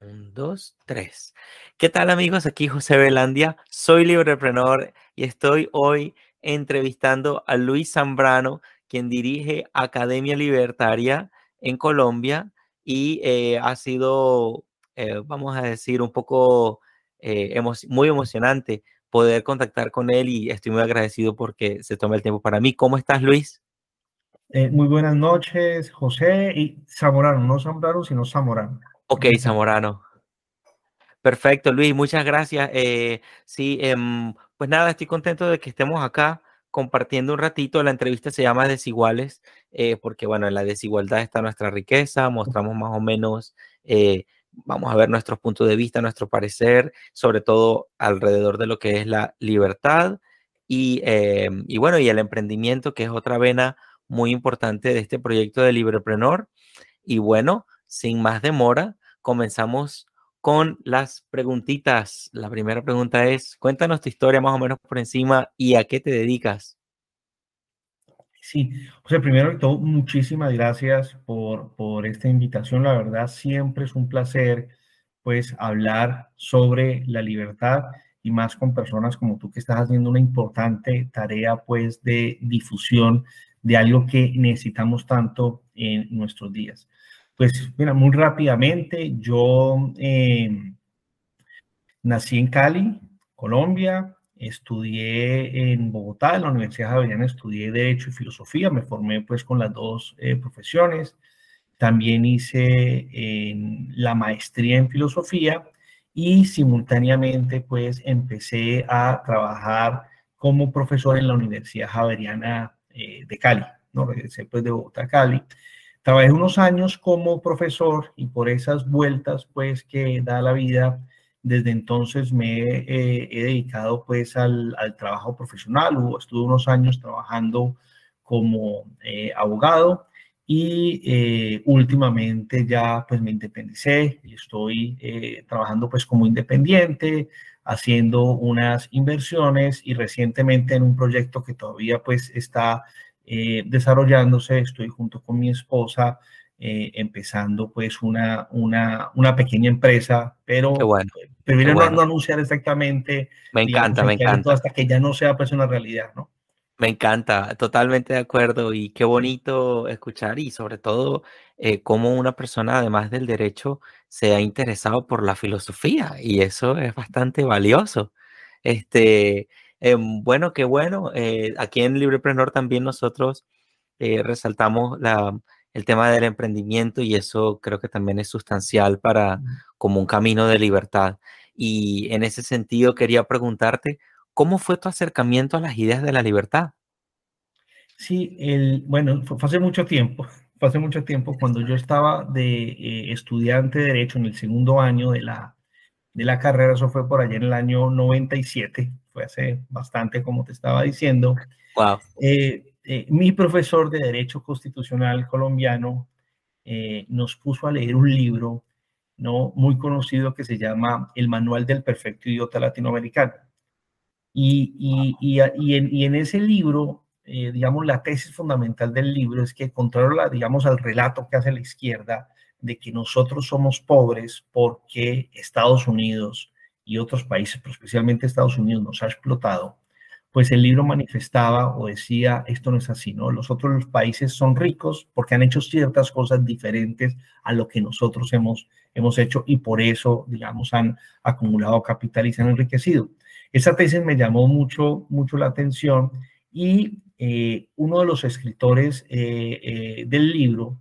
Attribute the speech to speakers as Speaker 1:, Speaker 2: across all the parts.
Speaker 1: Un, dos, tres. ¿Qué tal amigos? Aquí José Velandia, soy libreprenor y estoy hoy entrevistando a Luis Zambrano, quien dirige Academia Libertaria en Colombia y eh, ha sido, eh, vamos a decir, un poco eh, muy emocionante poder contactar con él y estoy muy agradecido porque se toma el tiempo para mí. ¿Cómo estás, Luis?
Speaker 2: Muy buenas noches, José y Zamorano, no Zambrano, sino Zamorano.
Speaker 1: Ok, Zamorano. Perfecto, Luis, muchas gracias. Eh, sí, em, pues nada, estoy contento de que estemos acá compartiendo un ratito. La entrevista se llama Desiguales, eh, porque bueno, en la desigualdad está nuestra riqueza, mostramos más o menos, eh, vamos a ver nuestros puntos de vista, nuestro parecer, sobre todo alrededor de lo que es la libertad y, em, y bueno, y el emprendimiento, que es otra vena muy importante de este proyecto de Librepreneur. Y bueno, sin más demora, comenzamos con las preguntitas. La primera pregunta es, cuéntanos tu historia más o menos por encima y a qué te dedicas.
Speaker 2: Sí, o sea, primero que todo, muchísimas gracias por, por esta invitación. La verdad, siempre es un placer, pues, hablar sobre la libertad y más con personas como tú que estás haciendo una importante tarea, pues, de difusión de algo que necesitamos tanto en nuestros días. Pues mira, muy rápidamente, yo eh, nací en Cali, Colombia, estudié en Bogotá, en la Universidad Javeriana, estudié Derecho y Filosofía, me formé pues con las dos eh, profesiones. También hice la maestría en Filosofía y simultáneamente pues empecé a trabajar como profesor en la Universidad Javeriana eh, de Cali, ¿no? Regresé pues de Bogotá a Cali. Trabajé unos años como profesor y por esas vueltas pues que da la vida, desde entonces me he dedicado pues al, trabajo profesional, estuve unos años trabajando como eh, abogado y eh, últimamente ya pues me independicé y estoy eh, trabajando pues como independiente, haciendo unas inversiones y recientemente en un proyecto que todavía pues está eh, desarrollándose. Estoy junto con mi esposa eh, empezando pues una, una, una, pequeña empresa, pero
Speaker 1: bueno,
Speaker 2: prefiero no, anunciar exactamente.
Speaker 1: Me encanta, me encanta.
Speaker 2: Hasta que ya no sea pues una realidad, ¿no?
Speaker 1: Me encanta, totalmente de acuerdo y qué bonito escuchar y sobre todo eh, cómo una persona además del derecho se ha interesado por la filosofía y eso es bastante valioso. Este, Em, bueno, qué bueno. Eh, aquí en Librepreneur también nosotros eh, resaltamos el tema del emprendimiento y eso creo que también es sustancial para como un camino de libertad. Y en ese sentido quería preguntarte, ¿cómo fue tu acercamiento a las ideas de la libertad?
Speaker 2: Sí, el, bueno, fue hace mucho tiempo, fue hace mucho tiempo cuando yo estaba de eh, estudiante de Derecho en el segundo año de la, de la carrera, eso fue por allá en el año 97, fue hace bastante, como te estaba diciendo.
Speaker 1: Wow.
Speaker 2: Eh, eh, mi profesor de Derecho Constitucional colombiano nos puso a leer un libro ¿no? muy conocido que se llama El Manual del Perfecto Idiota Latinoamericano. Y, y, y, y en, en, ese libro, digamos, la tesis fundamental del libro es que, contrario digamos, al relato que hace la izquierda de que nosotros somos pobres porque Estados Unidos y otros países, pero especialmente Estados Unidos, nos ha explotado, pues el libro manifestaba o decía, esto no es así, ¿no? Los otros países son ricos porque han hecho ciertas cosas diferentes a lo que nosotros hemos, hemos hecho y por eso, digamos, han acumulado capital y se han enriquecido. Esa tesis me llamó mucho, mucho la atención y eh, uno de los escritores eh, eh, del libro,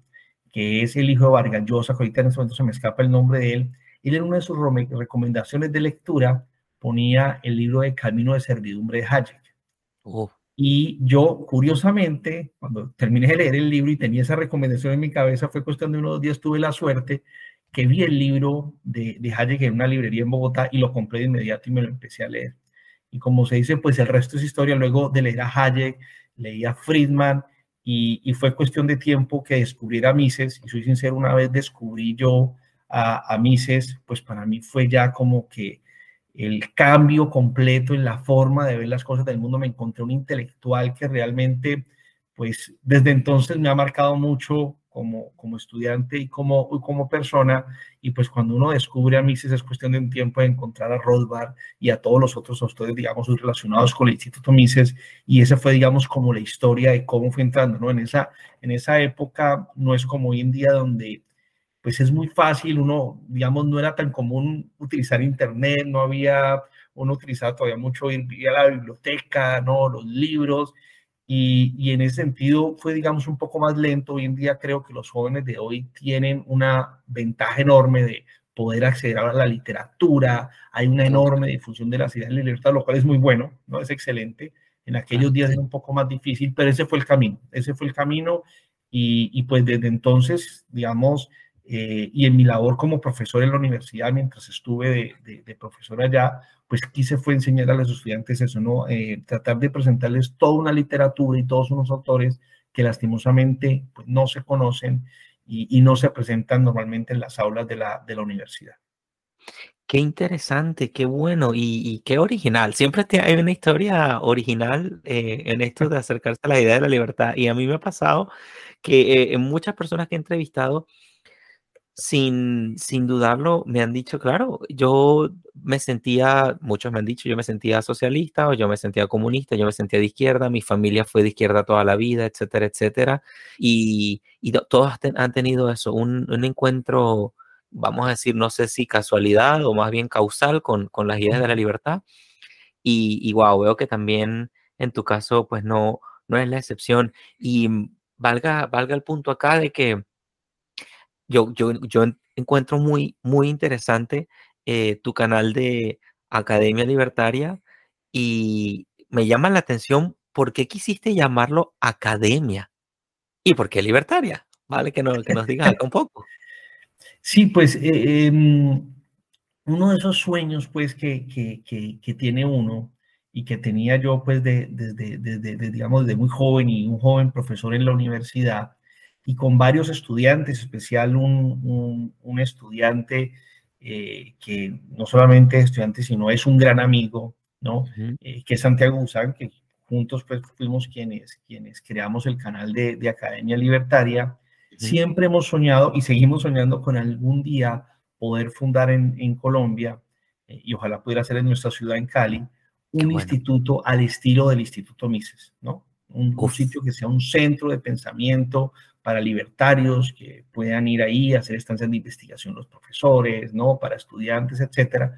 Speaker 2: que es el hijo de Vargas Llosa, que ahorita en este momento se me escapa el nombre de él, él en una de sus recomendaciones de lectura ponía el libro de Camino de Servidumbre de Hayek. Oh. Y yo, curiosamente, cuando terminé de leer el libro y tenía esa recomendación en mi cabeza, fue cuestión de unos días, tuve la suerte que vi el libro de, de Hayek en una librería en Bogotá y lo compré de inmediato y me lo empecé a leer. Y como se dice, pues el resto es historia. Luego de leer a Hayek, leí a Friedman y, y fue cuestión de tiempo que descubriera Mises. Y soy sincero, una vez descubrí yo a, Mises, pues para mí fue ya como que el cambio completo en la forma de ver las cosas del mundo. Me encontré un intelectual que realmente, pues desde entonces me ha marcado mucho como, como estudiante y como, como persona. Y pues cuando uno descubre a Mises es cuestión de un tiempo de encontrar a Rothbard y a todos los otros autores, digamos, relacionados con el Instituto Mises. Y esa fue, digamos, como la historia de cómo fue entrando, ¿no? En esa, en esa época no es como hoy en día donde pues es muy fácil, uno, digamos, no era tan común utilizar Internet, no había, uno utilizaba todavía mucho ir, a la biblioteca, ¿no? Los libros, y, y, en ese sentido fue, digamos, un poco más lento. Hoy en día creo que los jóvenes de hoy tienen una ventaja enorme de poder acceder a la literatura, hay una enorme difusión de las ideas de la libertad, lo cual es muy bueno, ¿no? Es excelente. En aquellos días era un poco más difícil, pero ese fue el camino, ese fue el camino y, y pues desde entonces, digamos, eh, y en mi labor como profesor en la universidad, mientras estuve de, profesor allá, pues quise fue enseñar a los estudiantes eso, ¿no? Eh, tratar de presentarles toda una literatura y todos unos autores que lastimosamente pues, no se conocen y, no se presentan normalmente en las aulas de la, de la universidad.
Speaker 1: Qué interesante, qué bueno y, qué original. Siempre hay una historia original eh, en esto de acercarse a la idea de la libertad. Y a mí me ha pasado que en muchas personas que he entrevistado, sin, sin dudarlo, me han dicho, claro, yo me sentía, muchos me han dicho, yo me sentía socialista o yo me sentía comunista, yo me sentía de izquierda, mi familia fue de izquierda toda la vida, etcétera, etcétera. Y, y todos han tenido eso, un, un, encuentro, vamos a decir, no sé si casualidad o más bien causal con, con las ideas de la libertad. Y, y wow, veo que también en tu caso, pues no, no es la excepción. Y valga, valga el punto acá de que yo, yo, yo encuentro muy, muy interesante eh, tu canal de Academia Libertaria y me llama la atención por qué quisiste llamarlo Academia y por qué Libertaria. Vale, que, no, que nos digas un poco.
Speaker 2: Sí, pues eh, em, uno de esos sueños pues que, que, que, que, tiene uno y que tenía yo pues desde, de, de, digamos, desde muy joven y un joven profesor en la universidad, y con varios estudiantes, especial un, un, estudiante eh, que no solamente es estudiante, sino es un gran amigo, ¿no? Eh, que es Santiago Guzán, que juntos pues fuimos quienes, quienes creamos el canal de, de Academia Libertaria. Siempre hemos soñado y seguimos soñando con algún día poder fundar en, en Colombia, eh, y ojalá pudiera ser en nuestra ciudad, en Cali, un instituto al estilo del Instituto Mises, ¿no? Un, un, sitio que sea un centro de pensamiento para libertarios que puedan ir ahí a hacer estancias de investigación los profesores, ¿no? Para estudiantes, etcétera.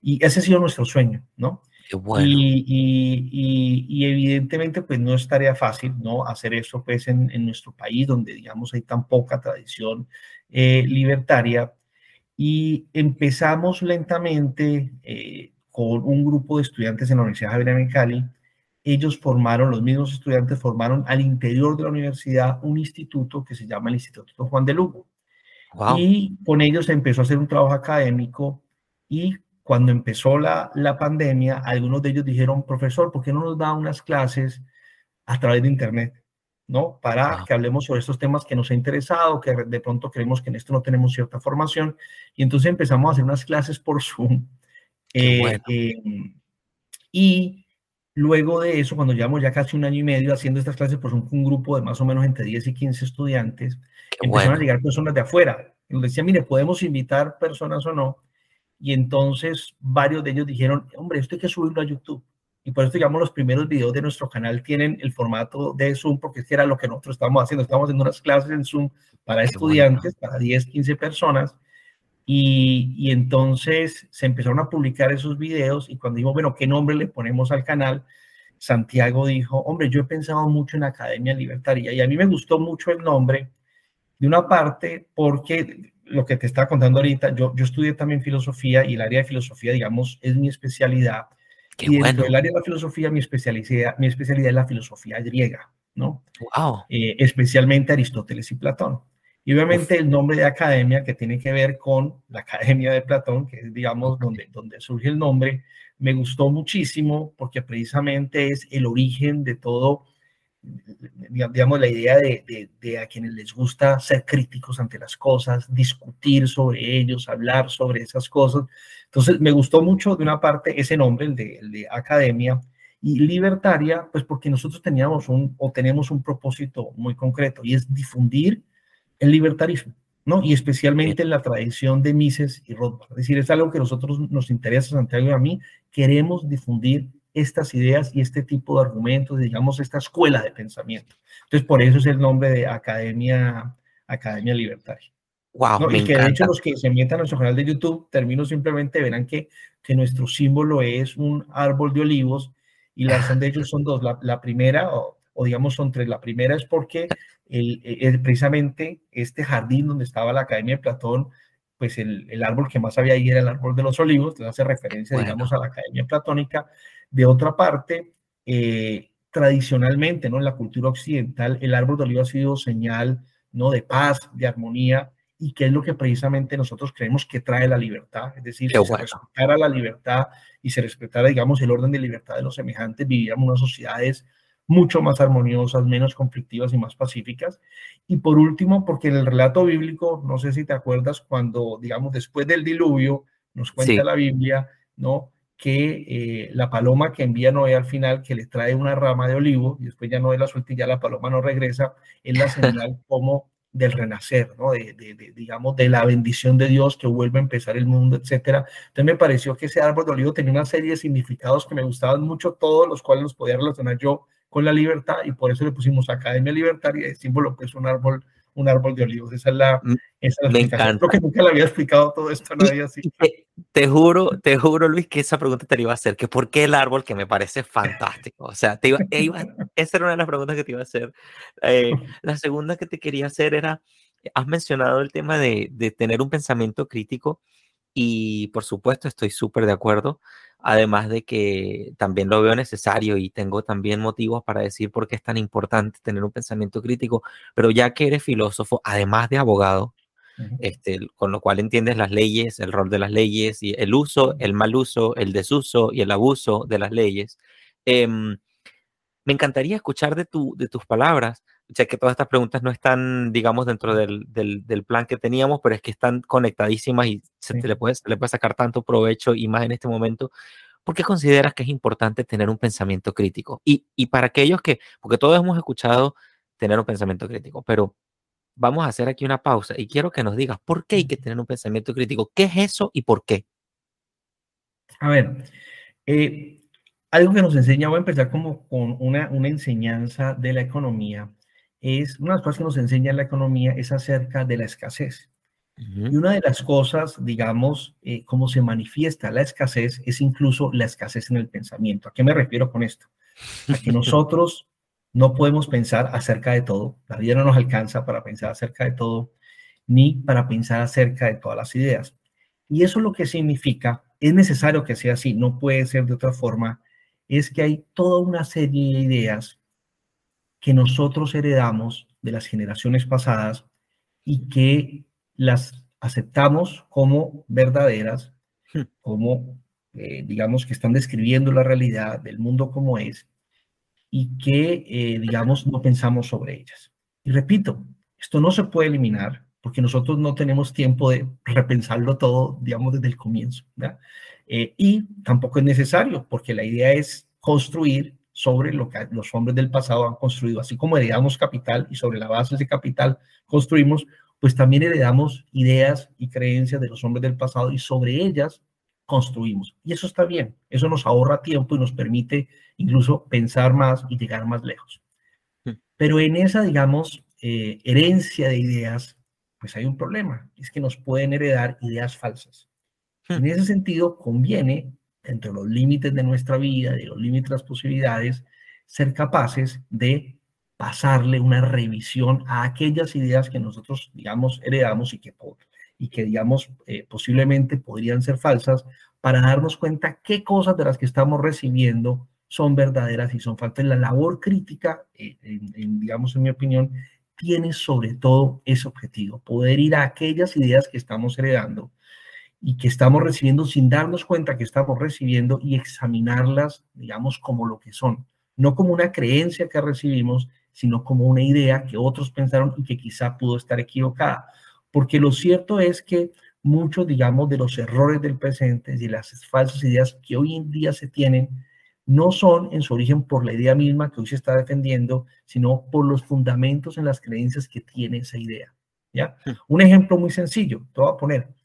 Speaker 2: Y ese ha sido nuestro sueño, ¿no?
Speaker 1: Qué bueno.
Speaker 2: y, y, y, evidentemente, pues no es tarea fácil, ¿no? Hacer eso, pues, en, en nuestro país, donde, digamos, hay tan poca tradición eh, libertaria. Y empezamos lentamente eh, con un grupo de estudiantes en la Universidad Javeriana en Cali, ellos formaron, los mismos estudiantes formaron al interior de la universidad un instituto que se llama el Instituto Juan de Lugo. Y con ellos se empezó a hacer un trabajo académico y cuando empezó la, la pandemia, algunos de ellos dijeron, profesor, ¿por qué no nos da unas clases a través de Internet? ¿no? Para que hablemos sobre estos temas que nos ha interesado, que de pronto creemos que en esto no tenemos cierta formación. Y entonces empezamos a hacer unas clases por Zoom. Eh, eh, y Luego de eso, cuando llevamos ya casi un año y medio haciendo estas clases, pues un, un grupo de más o menos entre 10 y 15 estudiantes, empezaron a llegar personas de afuera. Y nos decían, mire, podemos invitar personas o no. Y entonces varios de ellos dijeron, hombre, esto hay que subirlo a YouTube. Y por eso, digamos, los primeros videos de nuestro canal tienen el formato de Zoom, porque es era lo que nosotros estábamos haciendo. Estábamos haciendo unas clases en Zoom para estudiantes, para 10, 15 personas. Y, entonces se empezaron a publicar esos videos y cuando dijimos, bueno, ¿qué nombre le ponemos al canal? Santiago dijo, hombre, yo he pensado mucho en Academia Libertaria y a mí me gustó mucho el nombre, de una parte porque lo que te estaba contando ahorita, yo, yo estudié también filosofía y el área de filosofía, digamos, es mi especialidad. y dentro bueno. del área de la filosofía, mi especialidad, mi especialidad es la filosofía griega, ¿no?
Speaker 1: Wow.
Speaker 2: Eh, especialmente Aristóteles y Platón. Y obviamente el nombre de academia, que tiene que ver con la Academia de Platón, que es, digamos, donde, donde surge el nombre, me gustó muchísimo porque precisamente es el origen de todo, digamos, la idea de, de, a quienes les gusta ser críticos ante las cosas, discutir sobre ellos, hablar sobre esas cosas. Entonces, me gustó mucho de una parte ese nombre, el de, el de academia, y libertaria, pues porque nosotros teníamos un, o tenemos un propósito muy concreto, y es difundir el libertarismo, ¿no? Y especialmente en la tradición de Mises y Rothbard. Es decir, es algo que a nosotros nos interesa, Santiago y a mí. Queremos difundir estas ideas y este tipo de argumentos, digamos, esta escuela de pensamiento. Entonces, por eso es el nombre de Academia, Academia Libertaria.
Speaker 1: Wow,
Speaker 2: y que de hecho los que se metan a nuestro canal de YouTube, termino simplemente, verán que, que nuestro símbolo es un árbol de olivos y la razón de ellos son dos. La, primera, o, digamos son tres, la primera es porque el, precisamente este jardín donde estaba la Academia de Platón, pues el, el, árbol que más había ahí era el árbol de los olivos, le hace referencia, digamos, a la Academia Platónica. De otra parte, eh, tradicionalmente, ¿no? En la cultura occidental, el árbol de olivo ha sido señal, ¿no? De paz, de armonía, y que es lo que precisamente nosotros creemos que trae la libertad. Es decir, si se respetara la libertad y se respetara, digamos, el orden de libertad de los semejantes, viviríamos unas sociedades mucho más armoniosas, menos conflictivas y más pacíficas. Y por último, porque en el relato bíblico, no sé si te acuerdas, cuando, digamos, después del diluvio, nos cuenta la Biblia, ¿no? Que eh, la paloma que envía Noé al final, que le trae una rama de olivo, y después ya Noé la suelta y ya la paloma no regresa, es la señal como del renacer, ¿no? De, de, digamos, de la bendición de Dios que vuelve a empezar el mundo, etcétera. Entonces me pareció que ese árbol de olivo tenía una serie de significados que me gustaban mucho, todos los cuales los podía relacionar yo con la libertad y por eso le pusimos Academia Libertaria de símbolo que es un árbol un árbol de olivos. Esa es la, mm, esa
Speaker 1: Me encanta.
Speaker 2: Creo que nunca le había explicado todo esto a nadie así.
Speaker 1: Te, juro, te juro, Luis, que esa pregunta te la iba a hacer, que por qué el árbol, que me parece fantástico. O sea, te iba, e iba, esa era una de las preguntas que te iba a hacer. Eh, la segunda que te quería hacer era, has mencionado el tema de, de tener un pensamiento crítico y por supuesto estoy súper de acuerdo. Además de que también lo veo necesario y tengo también motivos para decir por qué es tan importante tener un pensamiento crítico, pero ya que eres filósofo, además de abogado, este, con lo cual entiendes las leyes, el rol de las leyes y el uso, el mal uso, el desuso y el abuso de las leyes, em, me encantaría escuchar de, tu, de tus palabras ya que todas estas preguntas no están, digamos, dentro del, del, plan que teníamos, pero es que están conectadísimas y se, le puede, le puede sacar tanto provecho y más en este momento. ¿Por qué consideras que es importante tener un pensamiento crítico? Y, y para aquellos que, porque todos hemos escuchado tener un pensamiento crítico, pero vamos a hacer aquí una pausa y quiero que nos digas por qué hay que tener un pensamiento crítico. ¿Qué es eso y por qué?
Speaker 2: A ver, eh, algo que nos enseña, voy a empezar como con una, una enseñanza de la economía es una de las cosas que nos enseña la economía es acerca de la escasez. Y una de las cosas, digamos, eh, cómo se manifiesta la escasez es incluso la escasez en el pensamiento. ¿A qué me refiero con esto? A que nosotros no podemos pensar acerca de todo. La vida no nos alcanza para pensar acerca de todo, ni para pensar acerca de todas las ideas. Y eso lo que significa, es necesario que sea así, no puede ser de otra forma, es que hay toda una serie de ideas que nosotros heredamos de las generaciones pasadas y que las aceptamos como verdaderas, hmm. como, eh, digamos, que están describiendo la realidad del mundo como es y que, eh, digamos, no pensamos sobre ellas. Y repito, esto no se puede eliminar porque nosotros no tenemos tiempo de repensarlo todo, digamos, desde el comienzo. Eh, y tampoco es necesario porque la idea es construir sobre lo que los hombres del pasado han construido. Así como heredamos capital y sobre la base de ese capital construimos, pues también heredamos ideas y creencias de los hombres del pasado y sobre ellas construimos. Y eso está bien, eso nos ahorra tiempo y nos permite incluso pensar más y llegar más lejos. Pero en esa, digamos, eh, herencia de ideas, pues hay un problema, es que nos pueden heredar ideas falsas. En ese sentido, conviene dentro de los límites de nuestra vida, de los límites de las posibilidades, ser capaces de pasarle una revisión a aquellas ideas que nosotros, digamos, heredamos y que, y que digamos, eh, posiblemente podrían ser falsas, para darnos cuenta qué cosas de las que estamos recibiendo son verdaderas y son falsas. La labor crítica, eh, digamos, en mi opinión, tiene sobre todo ese objetivo, poder ir a aquellas ideas que estamos heredando y que estamos recibiendo sin darnos cuenta que estamos recibiendo y examinarlas, digamos, como lo que son, no como una creencia que recibimos, sino como una idea que otros pensaron y que quizá pudo estar equivocada. Porque lo cierto es que muchos, digamos, de los errores del presente y las falsas ideas que hoy en día se tienen, no son en su origen por la idea misma que hoy se está defendiendo, sino por los fundamentos en las creencias que tiene esa idea. ¿ya? Un ejemplo muy sencillo, te voy a poner.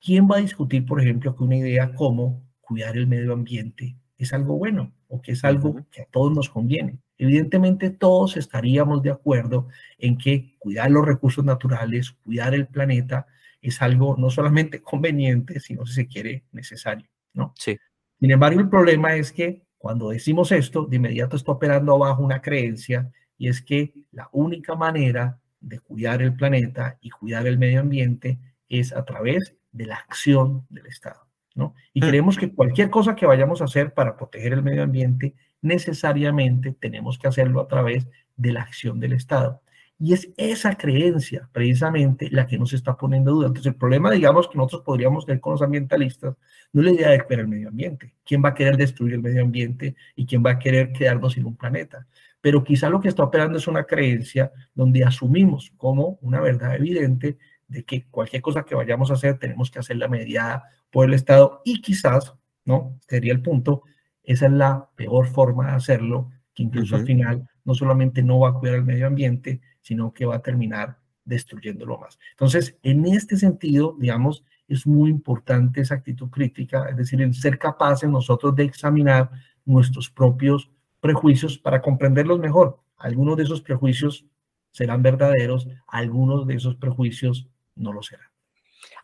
Speaker 2: ¿Quién va a discutir, por ejemplo, que una idea como cuidar el medio ambiente es algo bueno o que es algo que a todos nos conviene? Evidentemente todos estaríamos de acuerdo en que cuidar los recursos naturales, cuidar el planeta, es algo no solamente conveniente, sino si se quiere necesario, ¿no?
Speaker 1: Sí.
Speaker 2: Sin embargo, el problema es que cuando decimos esto, de inmediato está operando abajo una creencia y es que la única manera de cuidar el planeta y cuidar el medio ambiente es a través de la acción del Estado. ¿no? Y mm. creemos que cualquier cosa que vayamos a hacer para proteger el medio ambiente, necesariamente tenemos que hacerlo a través de la acción del Estado. Y es esa creencia precisamente la que nos está poniendo duda. Entonces, el problema, digamos, que nosotros podríamos tener con los ambientalistas, no es la idea de cuidar el medio ambiente. ¿Quién va a querer destruir el medio ambiente y quién va a querer quedarnos sin un planeta? Pero quizá lo que está operando es una creencia donde asumimos como una verdad evidente de que cualquier cosa que vayamos a hacer tenemos que hacerla mediada por el Estado y quizás, ¿no? Sería el punto, esa es la peor forma de hacerlo, que incluso al final no solamente no va a cuidar el medio ambiente, sino que va a terminar destruyéndolo más. Entonces, en este sentido, digamos, es muy importante esa actitud crítica, es decir, el ser capaces nosotros de examinar nuestros propios prejuicios para comprenderlos mejor. Algunos de esos prejuicios serán verdaderos, algunos de esos prejuicios no lo serán.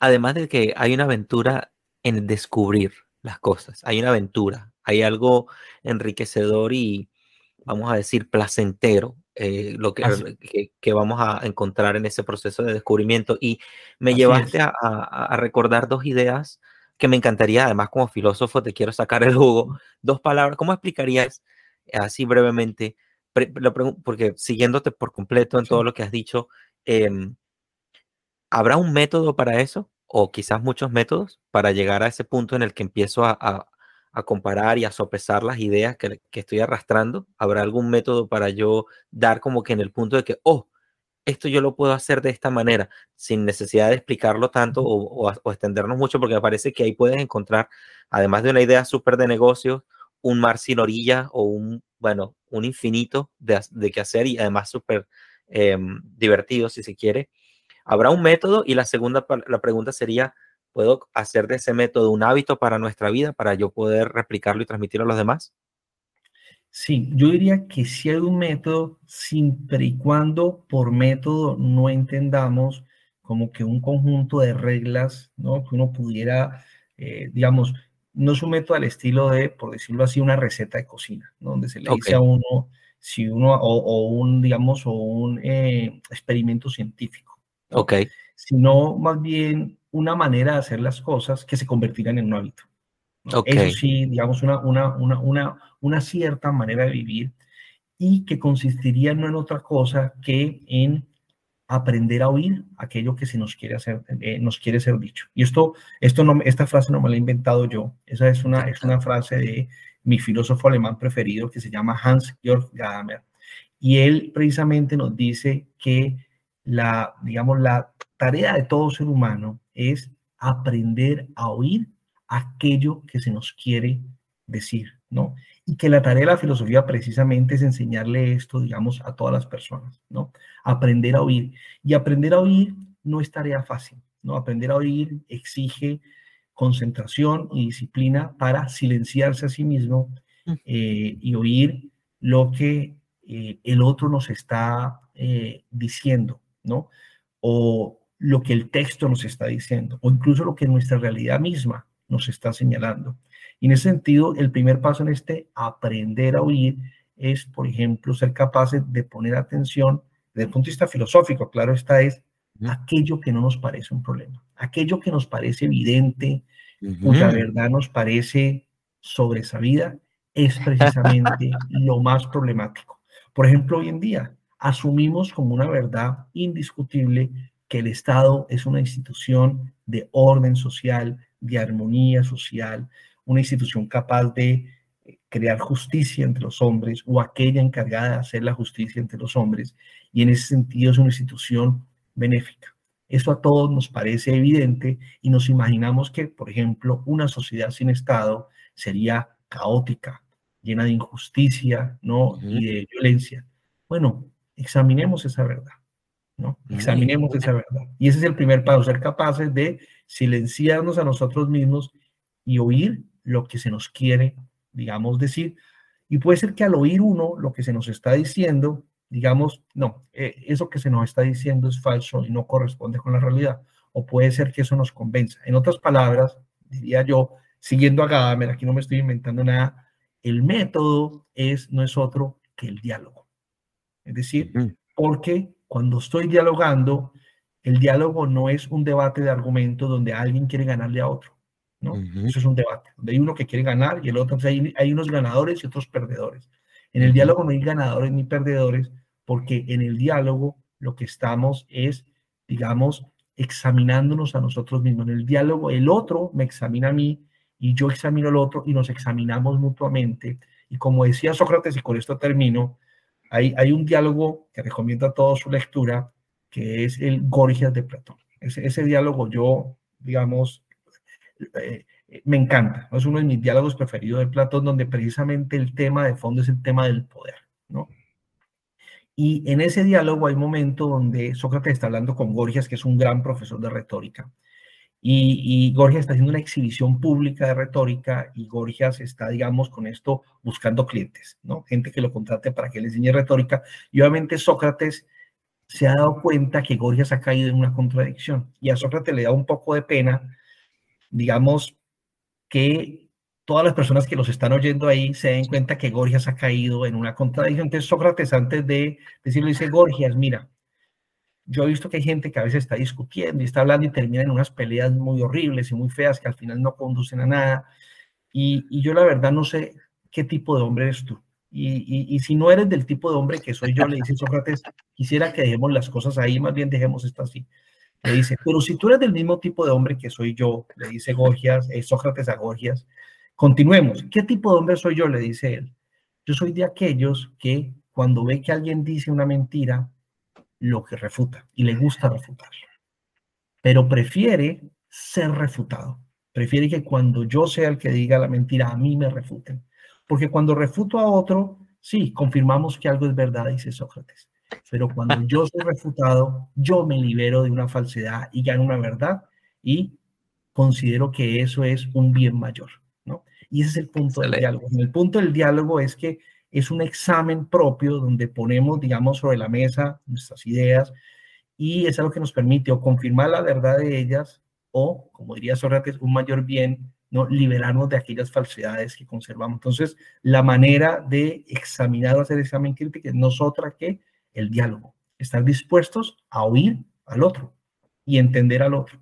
Speaker 1: Además de que hay una aventura en descubrir las cosas, hay una aventura, hay algo enriquecedor y, vamos a decir, placentero, eh, lo que, que, vamos a encontrar en ese proceso de descubrimiento. Y me llevaste a, a, recordar dos ideas que me encantaría, además como filósofo te quiero sacar el jugo, dos palabras, ¿cómo explicarías así brevemente? porque siguiéndote por completo en todo lo que has dicho, em, ¿habrá un método para eso? O quizás muchos métodos para llegar a ese punto en el que empiezo a, a comparar y a sopesar las ideas que, que, estoy arrastrando? ¿Habrá algún método para yo dar como que en el punto de que, oh, esto yo lo puedo hacer de esta manera, sin necesidad de explicarlo tanto o, o, extendernos mucho, porque me parece que ahí puedes encontrar, además de una idea súper de negocio, un mar sin orilla o un, bueno, un infinito de, de qué hacer y además súper em, divertido, si se quiere. ¿Habrá un método? Y la segunda la pregunta sería, ¿Puedo hacer de ese método un hábito para nuestra vida, para yo poder replicarlo y transmitirlo a los demás?
Speaker 2: Sí, yo diría que sí hay un método, siempre y cuando por método no entendamos como que un conjunto de reglas, ¿no? Que uno pudiera, eh, digamos, no es un método al estilo de, por decirlo así, una receta de cocina, ¿no? Donde se le dice a uno, si uno, o, un, digamos, o un eh, experimento científico.
Speaker 1: Ok.
Speaker 2: Sino más bien una manera de hacer las cosas que se convertirán en un hábito. Eso sí, digamos, una, una, una, una, una cierta manera de vivir y que consistiría no en otra cosa que en aprender a oír aquello que se nos quiere hacer, eh, nos quiere ser dicho. Y esto, esto no, esta frase no me la he inventado yo. Esa es una, es una frase de mi filósofo alemán preferido que se llama Hans Georg Gadamer. Y él precisamente nos dice que la, digamos, la tarea de todo ser humano es aprender a oír aquello que se nos quiere decir, ¿no? Y que la tarea de la filosofía precisamente es enseñarle esto, digamos, a todas las personas, ¿no? Aprender a oír. Y aprender a oír no es tarea fácil, ¿no? Aprender a oír exige concentración y disciplina para silenciarse a sí mismo eh, y oír lo que eh, el otro nos está eh, diciendo, ¿no? O lo que el texto nos está diciendo o incluso lo que nuestra realidad misma nos está señalando. Y en ese sentido, el primer paso en este aprender a oír es, por ejemplo, ser capaces de poner atención desde el punto de vista filosófico, claro está, es aquello que no nos parece un problema, aquello que nos parece evidente, cuya verdad nos parece sobresabida, es precisamente lo más problemático. Por ejemplo, hoy en día asumimos como una verdad indiscutible que el Estado es una institución de orden social, de armonía social, una institución capaz de eh, crear justicia entre los hombres o aquella encargada de hacer la justicia entre los hombres. Y en ese sentido es una institución benéfica. Eso a todos nos parece evidente y nos imaginamos que, por ejemplo, una sociedad sin Estado sería caótica, llena de injusticia ¿no? y de violencia. Bueno, examinemos esa verdad. ¿no? Examinemos esa verdad. Y ese es el primer paso, ser capaces de silenciarnos a nosotros mismos y oír lo que se nos quiere, digamos, decir. Y puede ser que al oír uno lo que se nos está diciendo, digamos, no, eh, eso que se nos está diciendo es falso y no corresponde con la realidad. O puede ser que eso nos convenza. En otras palabras, diría yo, siguiendo a Gadamer, aquí no me estoy inventando nada, el método es, no es otro que el diálogo. Es decir, porque cuando estoy dialogando, el diálogo no es un debate de argumentos donde alguien quiere ganarle a otro. ¿no? Eso es un debate, donde hay uno que quiere ganar y el otro, hay, hay unos ganadores y otros perdedores. En el diálogo no hay ganadores ni perdedores, porque en el diálogo lo que estamos es, digamos, examinándonos a nosotros mismos. En el diálogo el otro me examina a mí y yo examino al otro y nos examinamos mutuamente. Y como decía Sócrates, y con esto termino, hay, hay un diálogo que recomiendo a todos su lectura, que es el Gorgias de Platón. Ese, diálogo yo, digamos, eh, me encanta. Es uno de mis diálogos preferidos de Platón, donde precisamente el tema de fondo es el tema del poder, ¿no? Y en ese diálogo hay un momento donde Sócrates está hablando con Gorgias, que es un gran profesor de retórica. Y, Gorgias está haciendo una exhibición pública de retórica y Gorgias está, digamos, con esto buscando clientes, ¿no? Gente que lo contrate para que le enseñe retórica. Y obviamente Sócrates se ha dado cuenta que Gorgias ha caído en una contradicción y a Sócrates le da un poco de pena, digamos, que todas las personas que los están oyendo ahí se den cuenta que Gorgias ha caído en una contradicción. Entonces Sócrates antes de decirlo dice, Gorgias, mira, yo he visto que hay gente que a veces está discutiendo y está hablando y termina en unas peleas muy horribles y muy feas que al final no conducen a nada. Y, yo la verdad no sé qué tipo de hombre eres tú. Y, si no eres del tipo de hombre que soy yo, le dice Sócrates, quisiera que dejemos las cosas ahí, más bien dejemos esto así. Le dice, pero si tú eres del mismo tipo de hombre que soy yo, le dice Gorgias, eh, Sócrates a Gorgias, Continuemos. ¿Qué tipo de hombre soy yo? Le dice él. Yo soy de aquellos que cuando ve que alguien dice una mentira, lo que refuta y le gusta refutarlo. Pero prefiere ser refutado. Prefiere que cuando yo sea el que diga la mentira, a mí me refuten. Porque cuando refuto a otro, sí, confirmamos que algo es verdad, dice Sócrates. Pero cuando yo soy refutado, yo me libero de una falsedad y gano una verdad y considero que eso es un bien mayor. Y ese es el punto del diálogo. El punto del diálogo es que es un examen propio donde ponemos, digamos, sobre la mesa nuestras ideas y es algo que nos permite o confirmar la verdad de ellas o, como diría Sócrates, un mayor bien, ¿no? liberarnos de aquellas falsedades que conservamos. Entonces, la manera de examinar o hacer examen crítico no es otra que el diálogo. Estar dispuestos a oír al otro y entender al otro.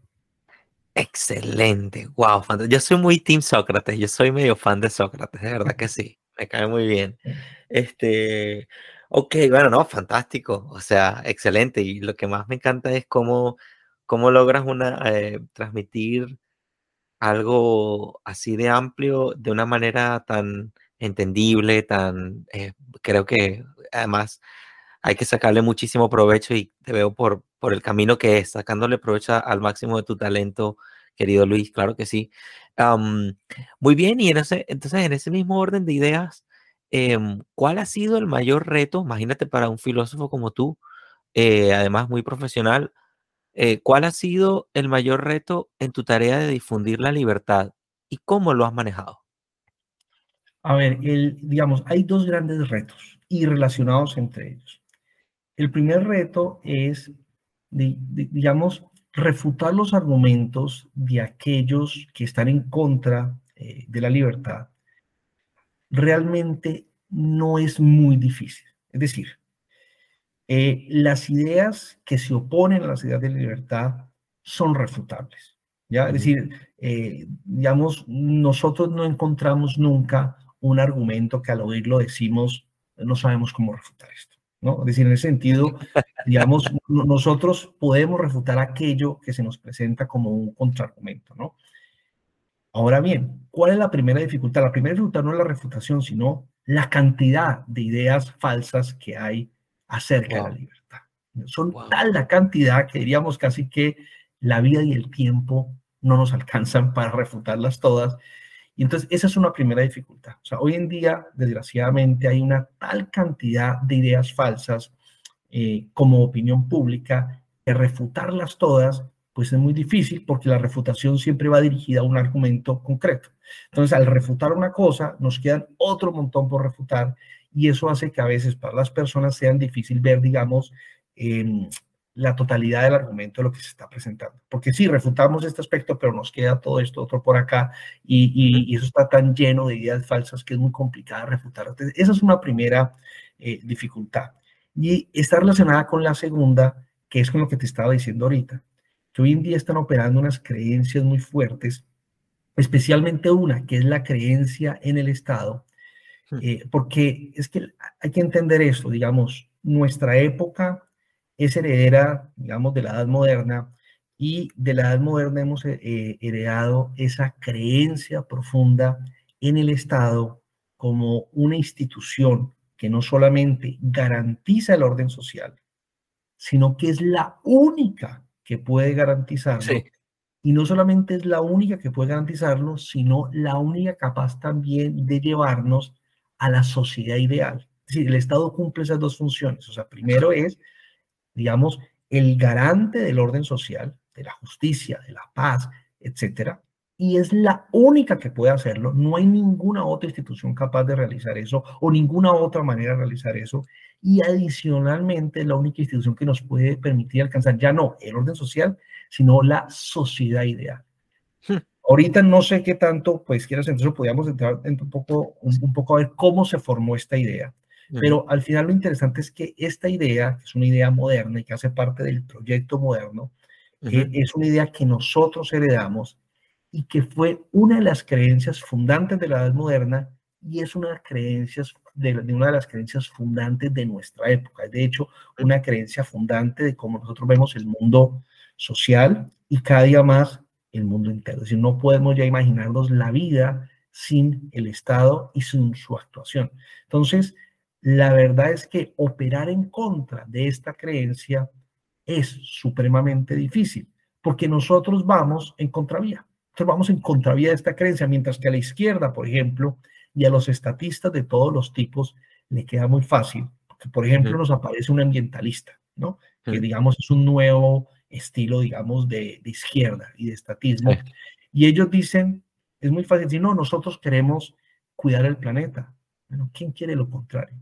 Speaker 1: Excelente, wow, yo soy muy Team Sócrates, yo soy medio fan de Sócrates, de verdad que sí, me cae muy bien. Este, ok, bueno, no, fantástico, o sea, excelente, y lo que más me encanta es cómo, cómo logras una, eh, transmitir algo así de amplio de una manera tan entendible, tan, eh, creo que además hay que sacarle muchísimo provecho y te veo por, por el camino que es, sacándole provecho al máximo de tu talento, querido Luis, claro que sí. Muy bien, y entonces en ese mismo orden de ideas, em, ¿cuál ha sido el mayor reto? Imagínate para un filósofo como tú, eh, además muy profesional, eh, ¿cuál ha sido el mayor reto en tu tarea de difundir la libertad y cómo lo has manejado?
Speaker 2: A ver, el, digamos, hay dos grandes retos y relacionados entre ellos. El primer reto es, digamos, refutar los argumentos de aquellos que están en contra eh, de la libertad. Realmente no es muy difícil. Es decir, eh, las ideas que se oponen a las ideas de libertad son refutables. ¿ya? Es decir, eh, digamos, nosotros no encontramos nunca un argumento que al oírlo decimos, no sabemos cómo refutar esto. ¿no? Es decir, en ese sentido, digamos, nosotros podemos refutar aquello que se nos presenta como un contraargumento, ¿no? Ahora bien, ¿cuál es la primera dificultad? La primera dificultad no es la refutación, sino la cantidad de ideas falsas que hay acerca de la libertad. Son tal la cantidad que diríamos casi que la vida y el tiempo no nos alcanzan para refutarlas todas y entonces esa es una primera dificultad. O sea, hoy en día, desgraciadamente, hay una tal cantidad de ideas falsas eh, como opinión pública, que refutarlas todas, pues es muy difícil porque la refutación siempre va dirigida a un argumento concreto. Entonces, al refutar una cosa, nos quedan otro montón por refutar y eso hace que a veces para las personas sean difícil ver, digamos, em, la totalidad del argumento de lo que se está presentando. Porque sí, refutamos este aspecto, pero nos queda todo esto otro por acá y, eso está tan lleno de ideas falsas que es muy complicado refutar. Entonces, esa es una primera eh, dificultad. Y está relacionada con la segunda, que es con lo que te estaba diciendo ahorita, que hoy en día están operando unas creencias muy fuertes, especialmente una, que es la creencia en el Estado, hmm. eh, porque es que hay que entender esto, digamos, nuestra época es heredera, digamos, de la Edad Moderna y de la Edad Moderna hemos eh, heredado esa creencia profunda en el Estado como una institución que no solamente garantiza el orden social, sino que es la única que puede garantizarlo. Y no solamente es la única que puede garantizarlo, sino la única capaz también de llevarnos a la sociedad ideal. Es decir, el Estado cumple esas dos funciones. O sea, primero es digamos, el garante del orden social, de la justicia, de la paz, etcétera, y es la única que puede hacerlo. No hay ninguna otra institución capaz de realizar eso o ninguna otra manera de realizar eso. Y adicionalmente, la única institución que nos puede permitir alcanzar ya no el orden social, sino la sociedad ideal. Hmm. Ahorita no sé qué tanto, pues quieras, entonces podríamos entrar en un poco, un poco a ver cómo se formó esta idea. Pero al final lo interesante es que esta idea, que es una idea moderna y que hace parte del proyecto moderno, eh, es una idea que nosotros heredamos y que fue una de las creencias fundantes de la edad moderna y es una, creencias de, una de las creencias fundantes de nuestra época. De hecho, una creencia fundante de cómo nosotros vemos el mundo social y cada día más el mundo entero. Es decir, no podemos ya imaginarnos la vida sin el Estado y sin su actuación. Entonces, la verdad es que operar en contra de esta creencia es supremamente difícil, porque nosotros vamos en contravía. Nosotros vamos en contravía de esta creencia, mientras que a la izquierda, por ejemplo, y a los estatistas de todos los tipos le queda muy fácil, porque, por ejemplo, nos aparece un ambientalista, ¿no? Que, digamos, es un nuevo estilo, digamos, de, izquierda y de estatismo. Y ellos dicen, es muy fácil decir, no, nosotros queremos cuidar el planeta. Bueno, ¿quién quiere lo contrario?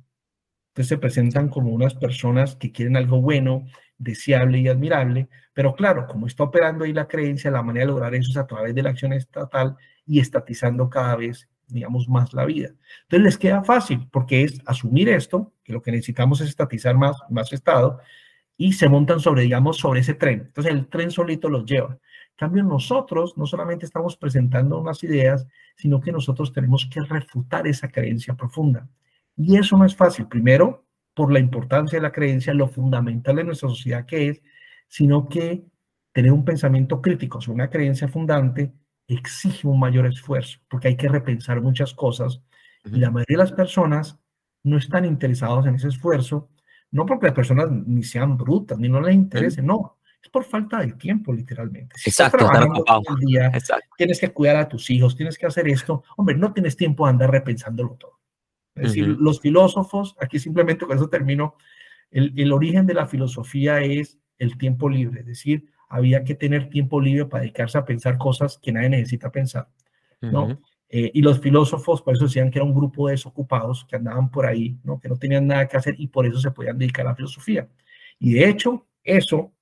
Speaker 2: Entonces se presentan como unas personas que quieren algo bueno, deseable y admirable, pero claro, como está operando ahí la creencia, la manera de lograr eso es a través de la acción estatal y estatizando cada vez, digamos, más la vida. Entonces les queda fácil porque es asumir esto, que lo que necesitamos es estatizar más, más Estado, y se montan sobre, digamos, sobre ese tren. Entonces el tren solito los lleva. En cambio, nosotros no solamente estamos presentando unas ideas, sino que nosotros tenemos que refutar esa creencia profunda. Y eso no es fácil, primero, por la importancia de la creencia, lo fundamental de nuestra sociedad que es, sino que tener un pensamiento crítico sobre una creencia fundante exige un mayor esfuerzo, porque hay que repensar muchas cosas. Y la mayoría de las personas no están interesados en ese esfuerzo, no porque las personas ni sean brutas, ni no les interese, no, es por falta de tiempo, literalmente.
Speaker 1: Si Exacto, estás trabajando todo
Speaker 2: el día, tienes que cuidar a tus hijos, tienes que hacer esto, hombre, no tienes tiempo de andar repensándolo todo. Es decir, los filósofos, aquí simplemente con eso termino, el, el, origen de la filosofía es el tiempo libre, es decir, había que tener tiempo libre para dedicarse a pensar cosas que nadie necesita pensar, ¿no? Eh, y los filósofos, por eso decían que era un grupo de desocupados que andaban por ahí, ¿no? Que no tenían nada que hacer y por eso se podían dedicar a la filosofía. Y de hecho, eso,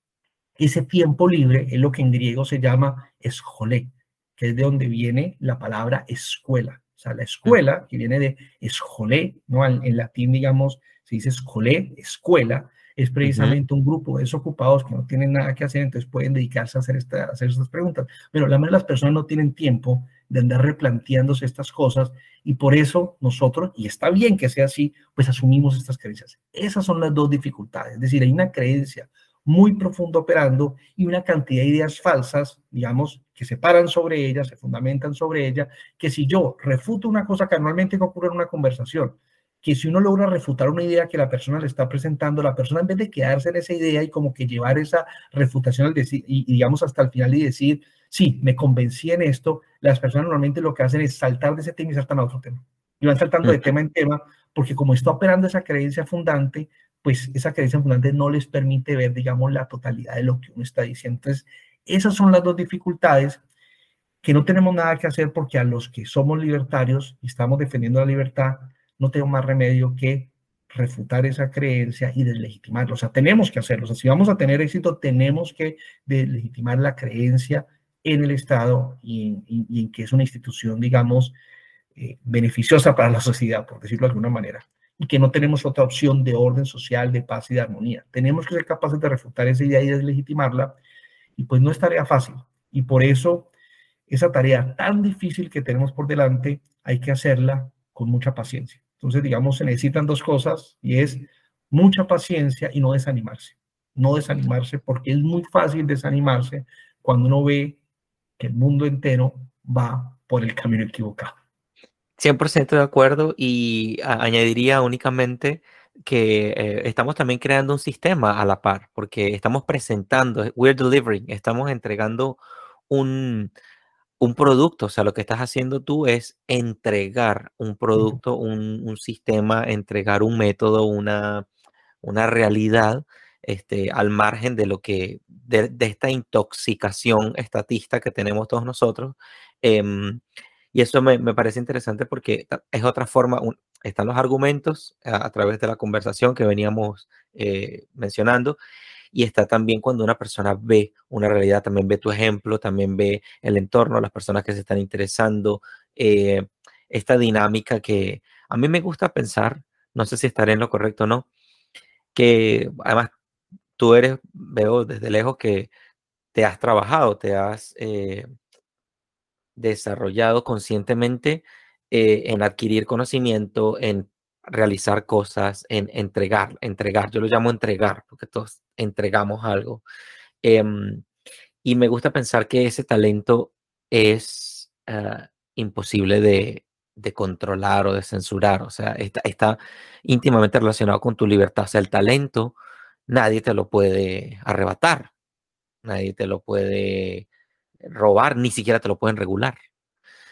Speaker 2: ese tiempo libre, es lo que en griego se llama esjolé, que es de donde viene la palabra escuela. O sea, la escuela, que viene de escolé, ¿no? En, latín, digamos, se dice escolé, escuela, es precisamente un grupo de desocupados que no tienen nada que hacer, entonces pueden dedicarse a hacer, esta, hacer estas preguntas. Pero la mayoría de las personas no tienen tiempo de andar replanteándose estas cosas y por eso nosotros, y está bien que sea así, pues asumimos estas creencias. Esas son las dos dificultades. Es decir, hay una creencia muy profundo operando y una cantidad de ideas falsas, digamos, que se paran sobre ella, se fundamentan sobre ella, que si yo refuto una cosa que normalmente ocurre en una conversación, que si uno logra refutar una idea que la persona le está presentando, la persona en vez de quedarse en esa idea y como que llevar esa refutación al decir, y, digamos hasta el final y decir, sí, me convencí en esto, las personas normalmente lo que hacen es saltar de ese tema y saltan a otro tema. Y van saltando de tema en tema porque como está operando esa creencia fundante, pues esa creencia fundante no les permite ver, digamos, la totalidad de lo que uno está diciendo. Entonces, esas son las dos dificultades que no tenemos nada que hacer porque a los que somos libertarios y estamos defendiendo la libertad, no tengo más remedio que refutar esa creencia y deslegitimarla. O sea, tenemos que hacerlo. O sea, si vamos a tener éxito, tenemos que deslegitimar la creencia en el Estado y, en que es una institución, digamos, eh, beneficiosa para la sociedad, por decirlo de alguna manera, y que no tenemos otra opción de orden social, de paz y de armonía. Tenemos que ser capaces de refutar esa idea y deslegitimarla, y pues no es tarea fácil. Y por eso, esa tarea tan difícil que tenemos por delante, hay que hacerla con mucha paciencia. Entonces, digamos, se necesitan dos cosas y es mucha paciencia y no desanimarse. No desanimarse porque es muy fácil desanimarse cuando uno ve que el mundo entero va por el camino equivocado.
Speaker 1: 100% de acuerdo y añadiría únicamente que eh, estamos también creando un sistema a la par, porque estamos presentando, we're delivering, estamos entregando un, un producto, o sea, lo que estás haciendo tú es entregar un producto, un, sistema, entregar un método, una, una realidad este, al margen de lo que, de, esta intoxicación estatista que tenemos todos nosotros. Em, y eso me, parece interesante porque es otra forma, están los argumentos a, través de la conversación que veníamos eh, mencionando, y está también cuando una persona ve una realidad, también ve tu ejemplo, también ve el entorno, las personas que se están interesando, eh, esta dinámica que a mí me gusta pensar, no sé si estaré en lo correcto o no, que además tú eres, veo desde lejos que te has trabajado, te has eh, desarrollado conscientemente eh, en adquirir conocimiento, en realizar cosas, en entregar, entregar. Yo lo llamo entregar, porque todos entregamos algo. Em, y me gusta pensar que ese talento es ah, imposible de, controlar o de censurar. O sea, está, está íntimamente relacionado con tu libertad. O sea, el talento nadie te lo puede arrebatar, nadie te lo puede robar, ni siquiera te lo pueden regular.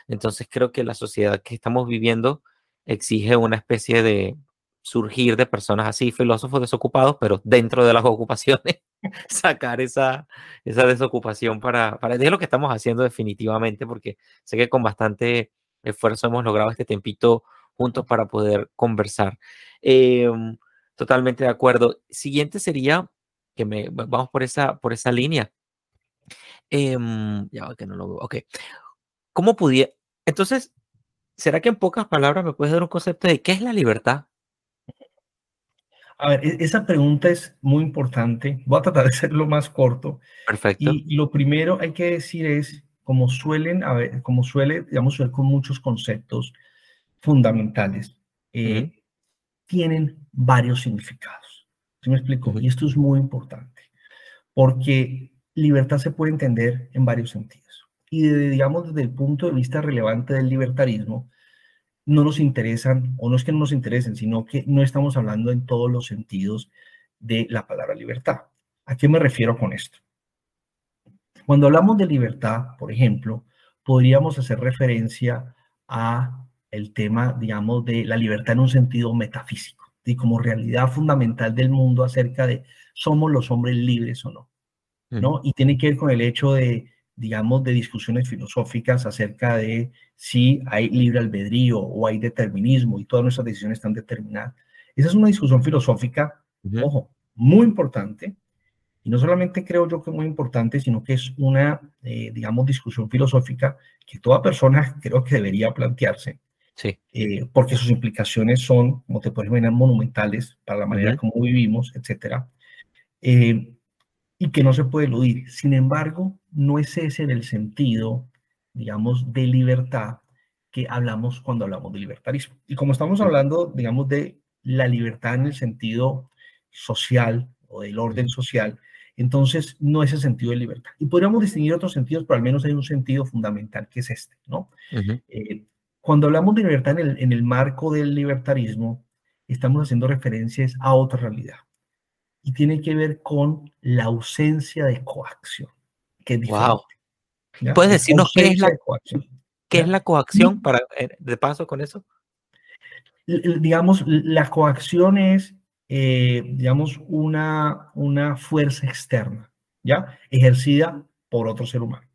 Speaker 1: Entonces creo que la sociedad que estamos viviendo exige una especie de surgir de personas así, filósofos desocupados, pero dentro de las ocupaciones, sacar esa, esa desocupación para, para... Es lo que estamos haciendo definitivamente, porque sé que con bastante esfuerzo hemos logrado este tempito juntos para poder conversar. Em, totalmente de acuerdo. Siguiente sería, que me, vamos por esa, por esa línea. Em, ya que no lo veo. Ok. ¿Cómo pudiera? Entonces, ¿será que en pocas palabras me puedes dar un concepto de qué es la libertad?
Speaker 2: A ver, e-, esa pregunta es muy importante. Voy a tratar de ser más corto.
Speaker 1: Perfecto.
Speaker 2: Y, lo primero hay que decir es, como suelen, a ver, como suele, digamos, suele con muchos conceptos fundamentales, eh, tienen varios significados. ¿Sí me explico? Y esto es muy importante, porque libertad se puede entender en varios sentidos. Y digamos, desde el punto de vista relevante del libertarismo, no nos interesan, o no es que no nos interesen, sino que no estamos hablando en todos los sentidos de la palabra libertad. ¿A qué me refiero con esto? Cuando hablamos de libertad, por ejemplo, podríamos hacer referencia a el tema, digamos, de la libertad en un sentido metafísico, y como realidad fundamental del mundo acerca de somos los hombres libres o no, ¿no? Y tiene que ver con el hecho de digamos, de discusiones filosóficas acerca de si hay libre albedrío o hay determinismo y todas nuestras decisiones están determinadas. Esa es una discusión filosófica, ojo, muy importante. Y no solamente creo yo que es muy importante, sino que es una, eh, digamos, discusión filosófica que toda persona creo que debería plantearse.
Speaker 1: Sí.
Speaker 2: Eh, porque sus implicaciones son, como te puedes imaginar, monumentales para la manera como vivimos. Eh, y que no se puede eludir. Sin embargo, no es ese el sentido, digamos, de libertad que hablamos cuando hablamos de libertarismo. Y como estamos hablando, digamos, de la libertad en el sentido social o del orden social, entonces no es el sentido de libertad. Y podríamos distinguir otros sentidos, pero al menos hay un sentido fundamental que es este, ¿no? Eh, cuando hablamos de libertad en el, en el marco del libertarismo, estamos haciendo referencias a otra realidad y tiene que ver con la ausencia de coacción, que es
Speaker 1: Wow. ¿Puedes decirnos qué es la coacción? ¿Qué es la coacción para eh, de paso con eso?
Speaker 2: Digamos, la coacción es eh, digamos, una, una fuerza externa, ¿ya? Ejercida por otro ser humano,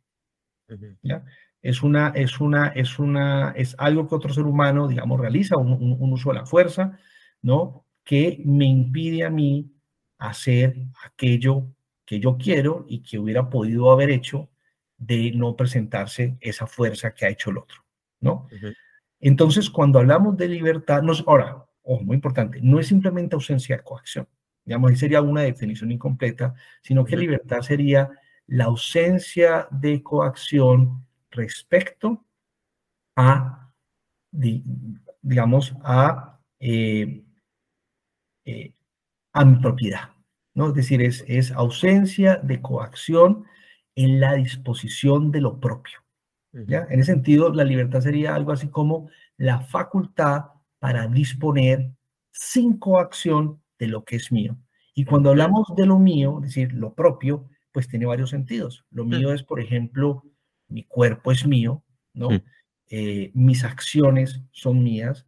Speaker 2: ¿ya? Es una, es una, es una, es algo que otro ser humano, digamos, realiza, un, un uso de la fuerza, ¿no? Que me impide a mí hacer aquello que yo quiero y que hubiera podido haber hecho de no presentarse esa fuerza que ha hecho el otro, ¿no? Entonces, cuando hablamos de libertad, nos, ahora, ojo, muy importante, no es simplemente ausencia de coacción, digamos, ahí sería una definición incompleta, sino que libertad sería la ausencia de coacción respecto a, digamos, a, eh, eh, a mi propiedad, ¿no? Es decir, es, es ausencia de coacción en la disposición de lo propio. ¿ya? En ese sentido, la libertad sería algo así como la facultad para disponer sin coacción de lo que es mío. Y cuando hablamos de lo mío, es decir, lo propio, pues tiene varios sentidos. Lo mío es, por ejemplo, mi cuerpo es mío, ¿no? Eh, mis acciones son mías,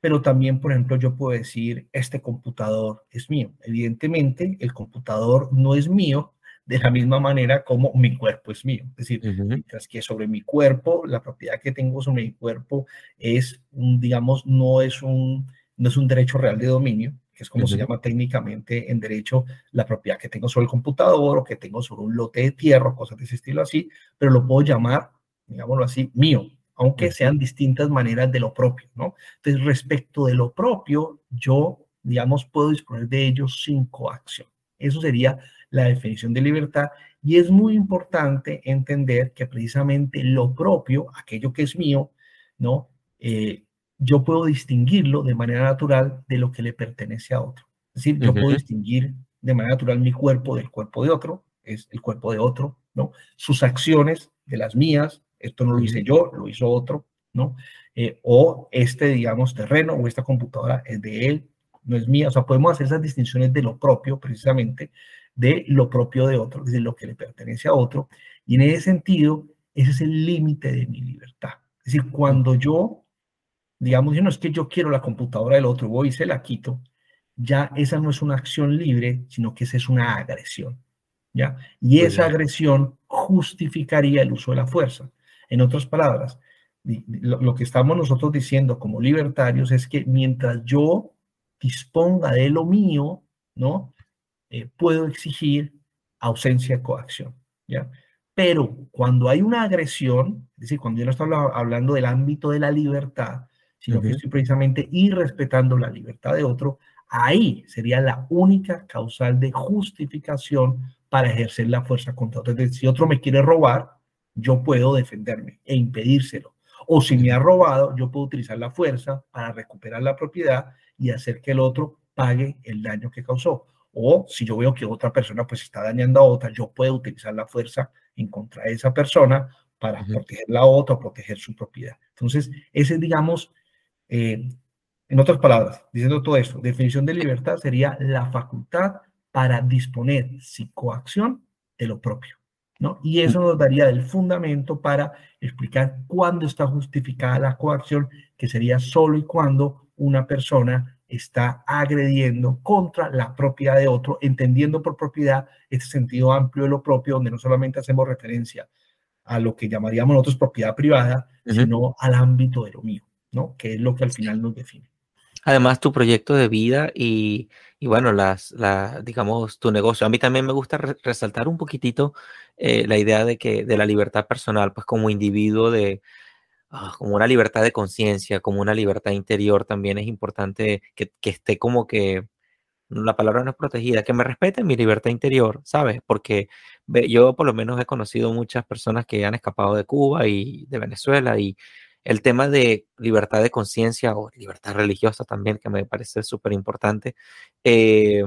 Speaker 2: pero también, por ejemplo, yo puedo decir, este computador es mío. Evidentemente, el computador no es mío de la misma manera como mi cuerpo es mío. Es decir, mientras que sobre mi cuerpo, la propiedad que tengo sobre mi cuerpo es un, digamos, no es un, no es un derecho real de dominio, que es como se llama técnicamente en derecho la propiedad que tengo sobre el computador o que tengo sobre un lote de tierra, cosas de ese estilo así, pero lo puedo llamar, digámoslo así, mío, aunque sean distintas maneras de lo propio, ¿no? Entonces, respecto de lo propio, yo, digamos, puedo disponer de ello sin coacción. Eso sería la definición de libertad y es muy importante entender que precisamente lo propio, aquello que es mío, ¿no? Eh, yo puedo distinguirlo de manera natural de lo que le pertenece a otro. Es decir, yo puedo distinguir de manera natural mi cuerpo del cuerpo de otro, es el cuerpo de otro, ¿no? Sus acciones de las mías, esto no lo hice yo, lo hizo otro, ¿no? Eh, o este, digamos, terreno o esta computadora es de él, no es mía. O sea, podemos hacer esas distinciones de lo propio, precisamente, de lo propio de otro, decir, lo que le pertenece a otro. Y en ese sentido, ese es el límite de mi libertad. Es decir, cuando yo, digamos, no es que yo quiero la computadora del otro, voy y se la quito, ya esa no es una acción libre, sino que esa es una agresión. ¿ya? Y esa agresión justificaría el uso de la fuerza. En otras palabras, lo, que estamos nosotros diciendo como libertarios es que mientras yo disponga de lo mío, ¿no? Eh, puedo exigir ausencia de coacción, ¿ya? Pero cuando hay una agresión, es decir, cuando yo no estoy hablando del ámbito de la libertad, sino que estoy precisamente irrespetando la libertad de otro, ahí sería la única causal de justificación para ejercer la fuerza contra otro. Entonces, si otro me quiere robar, yo puedo defenderme e impedírselo. O si me ha robado, yo puedo utilizar la fuerza para recuperar la propiedad y hacer que el otro pague el daño que causó. O si yo veo que otra persona pues está dañando a otra, yo puedo utilizar la fuerza en contra de esa persona para proteger la otra o proteger su propiedad. Entonces, ese digamos, eh, en otras palabras, diciendo todo esto, definición de libertad sería la facultad para disponer sin coacción de lo propio. Y eso nos daría el fundamento para explicar cuándo está justificada la coacción, que sería solo y cuando una persona está agrediendo contra la propiedad de otro, entendiendo por propiedad este sentido amplio de lo propio, donde no solamente hacemos referencia a lo que llamaríamos nosotros propiedad privada, sino al ámbito de lo mío, ¿no? Que es lo que al final nos define.
Speaker 1: Además, tu proyecto de vida y, bueno, las, la, digamos, tu negocio. A mí también me gusta resaltar un poquitito eh, la idea de que de la libertad personal, pues como individuo, de ah, como una libertad de conciencia, como una libertad interior, también es importante que, que, esté como que, la palabra no es protegida, que me respete mi libertad interior, ¿sabes? Porque yo por lo menos he conocido muchas personas que han escapado de Cuba y de Venezuela y el tema de libertad de conciencia o libertad religiosa también, que me parece súper importante, eh,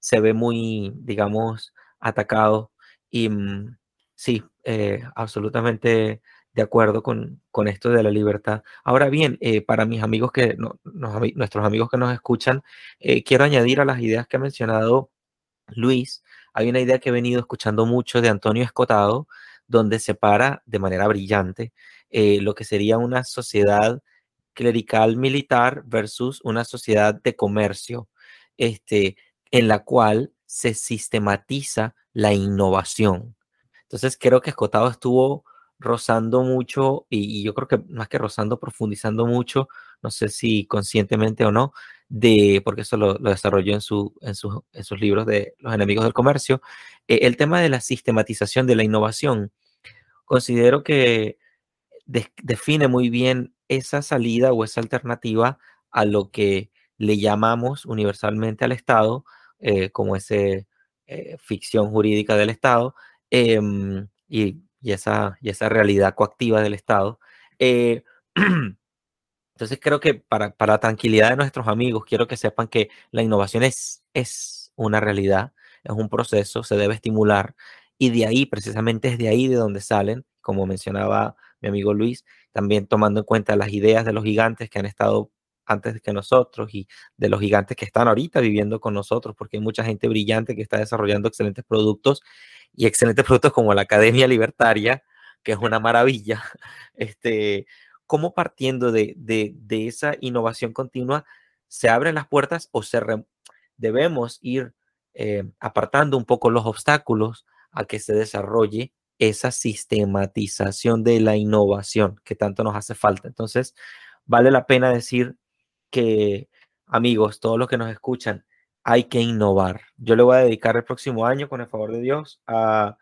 Speaker 1: se ve muy, digamos, atacado. Y mm, sí, eh, absolutamente de acuerdo con, esto de la libertad. Ahora bien, eh, para mis amigos que, nuestros amigos que nos escuchan, quiero añadir a las ideas que ha mencionado Luis, hay una idea que he venido escuchando mucho de Antonio Escotado, donde separa de manera brillante eh, lo que sería una sociedad clerical militar versus una sociedad de comercio. este, en la cual se sistematiza la innovación. Entonces creo que Escotado estuvo rozando mucho y, yo creo que más que rozando, profundizando mucho, no sé si conscientemente o no, de, porque eso lo, desarrolló en, su, en, en, sus libros de Los enemigos del comercio, eh, el tema de la sistematización de la innovación. Considero que define muy bien esa salida o esa alternativa a lo que le llamamos universalmente al Estado, eh, como esa eh, ficción jurídica del Estado, em, y y esa, y esa realidad coactiva del Estado. Eh, entonces creo que para, para tranquilidad de nuestros amigos, quiero que sepan que la innovación es, es una realidad, es un proceso, se debe estimular y de ahí, precisamente es de ahí de donde salen, como mencionaba mi amigo Luis, también tomando en cuenta las ideas de los gigantes que han estado antes que nosotros y de los gigantes que están ahorita viviendo con nosotros, porque hay mucha gente brillante que está desarrollando excelentes productos y excelentes productos como la Academia Libertaria, que es una maravilla, este, cómo partiendo de, de, esa innovación continua se abren las puertas o se debemos ir eh, apartando un poco los obstáculos a que se desarrolle esa sistematización de la innovación que tanto nos hace falta. Entonces, vale la pena decir que, amigos, todos los que nos escuchan, hay que innovar. Yo le voy a dedicar el próximo año, con el favor de Dios, a,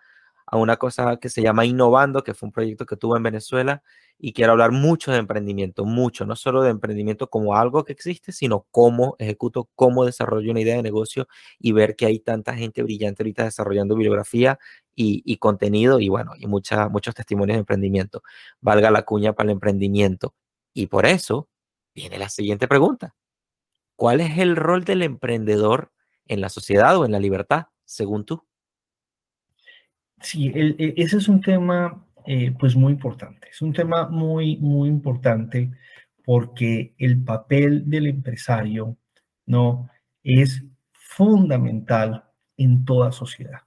Speaker 1: una cosa que se llama Innovando, que fue un proyecto que tuve en Venezuela y quiero hablar mucho de emprendimiento, mucho, no solo de emprendimiento como algo que existe, sino cómo ejecuto, cómo desarrollo una idea de negocio y ver que hay tanta gente brillante ahorita desarrollando bibliografía y, contenido y bueno, y mucha, muchos testimonios de emprendimiento. Valga la cuña para el emprendimiento. Y por eso viene la siguiente pregunta. ¿Cuál es el rol del emprendedor en la sociedad o en la libertad, según tú?
Speaker 2: Sí, e, ese es un tema eh, pues muy importante. Es un tema muy, muy importante porque el papel del empresario no es fundamental en toda sociedad.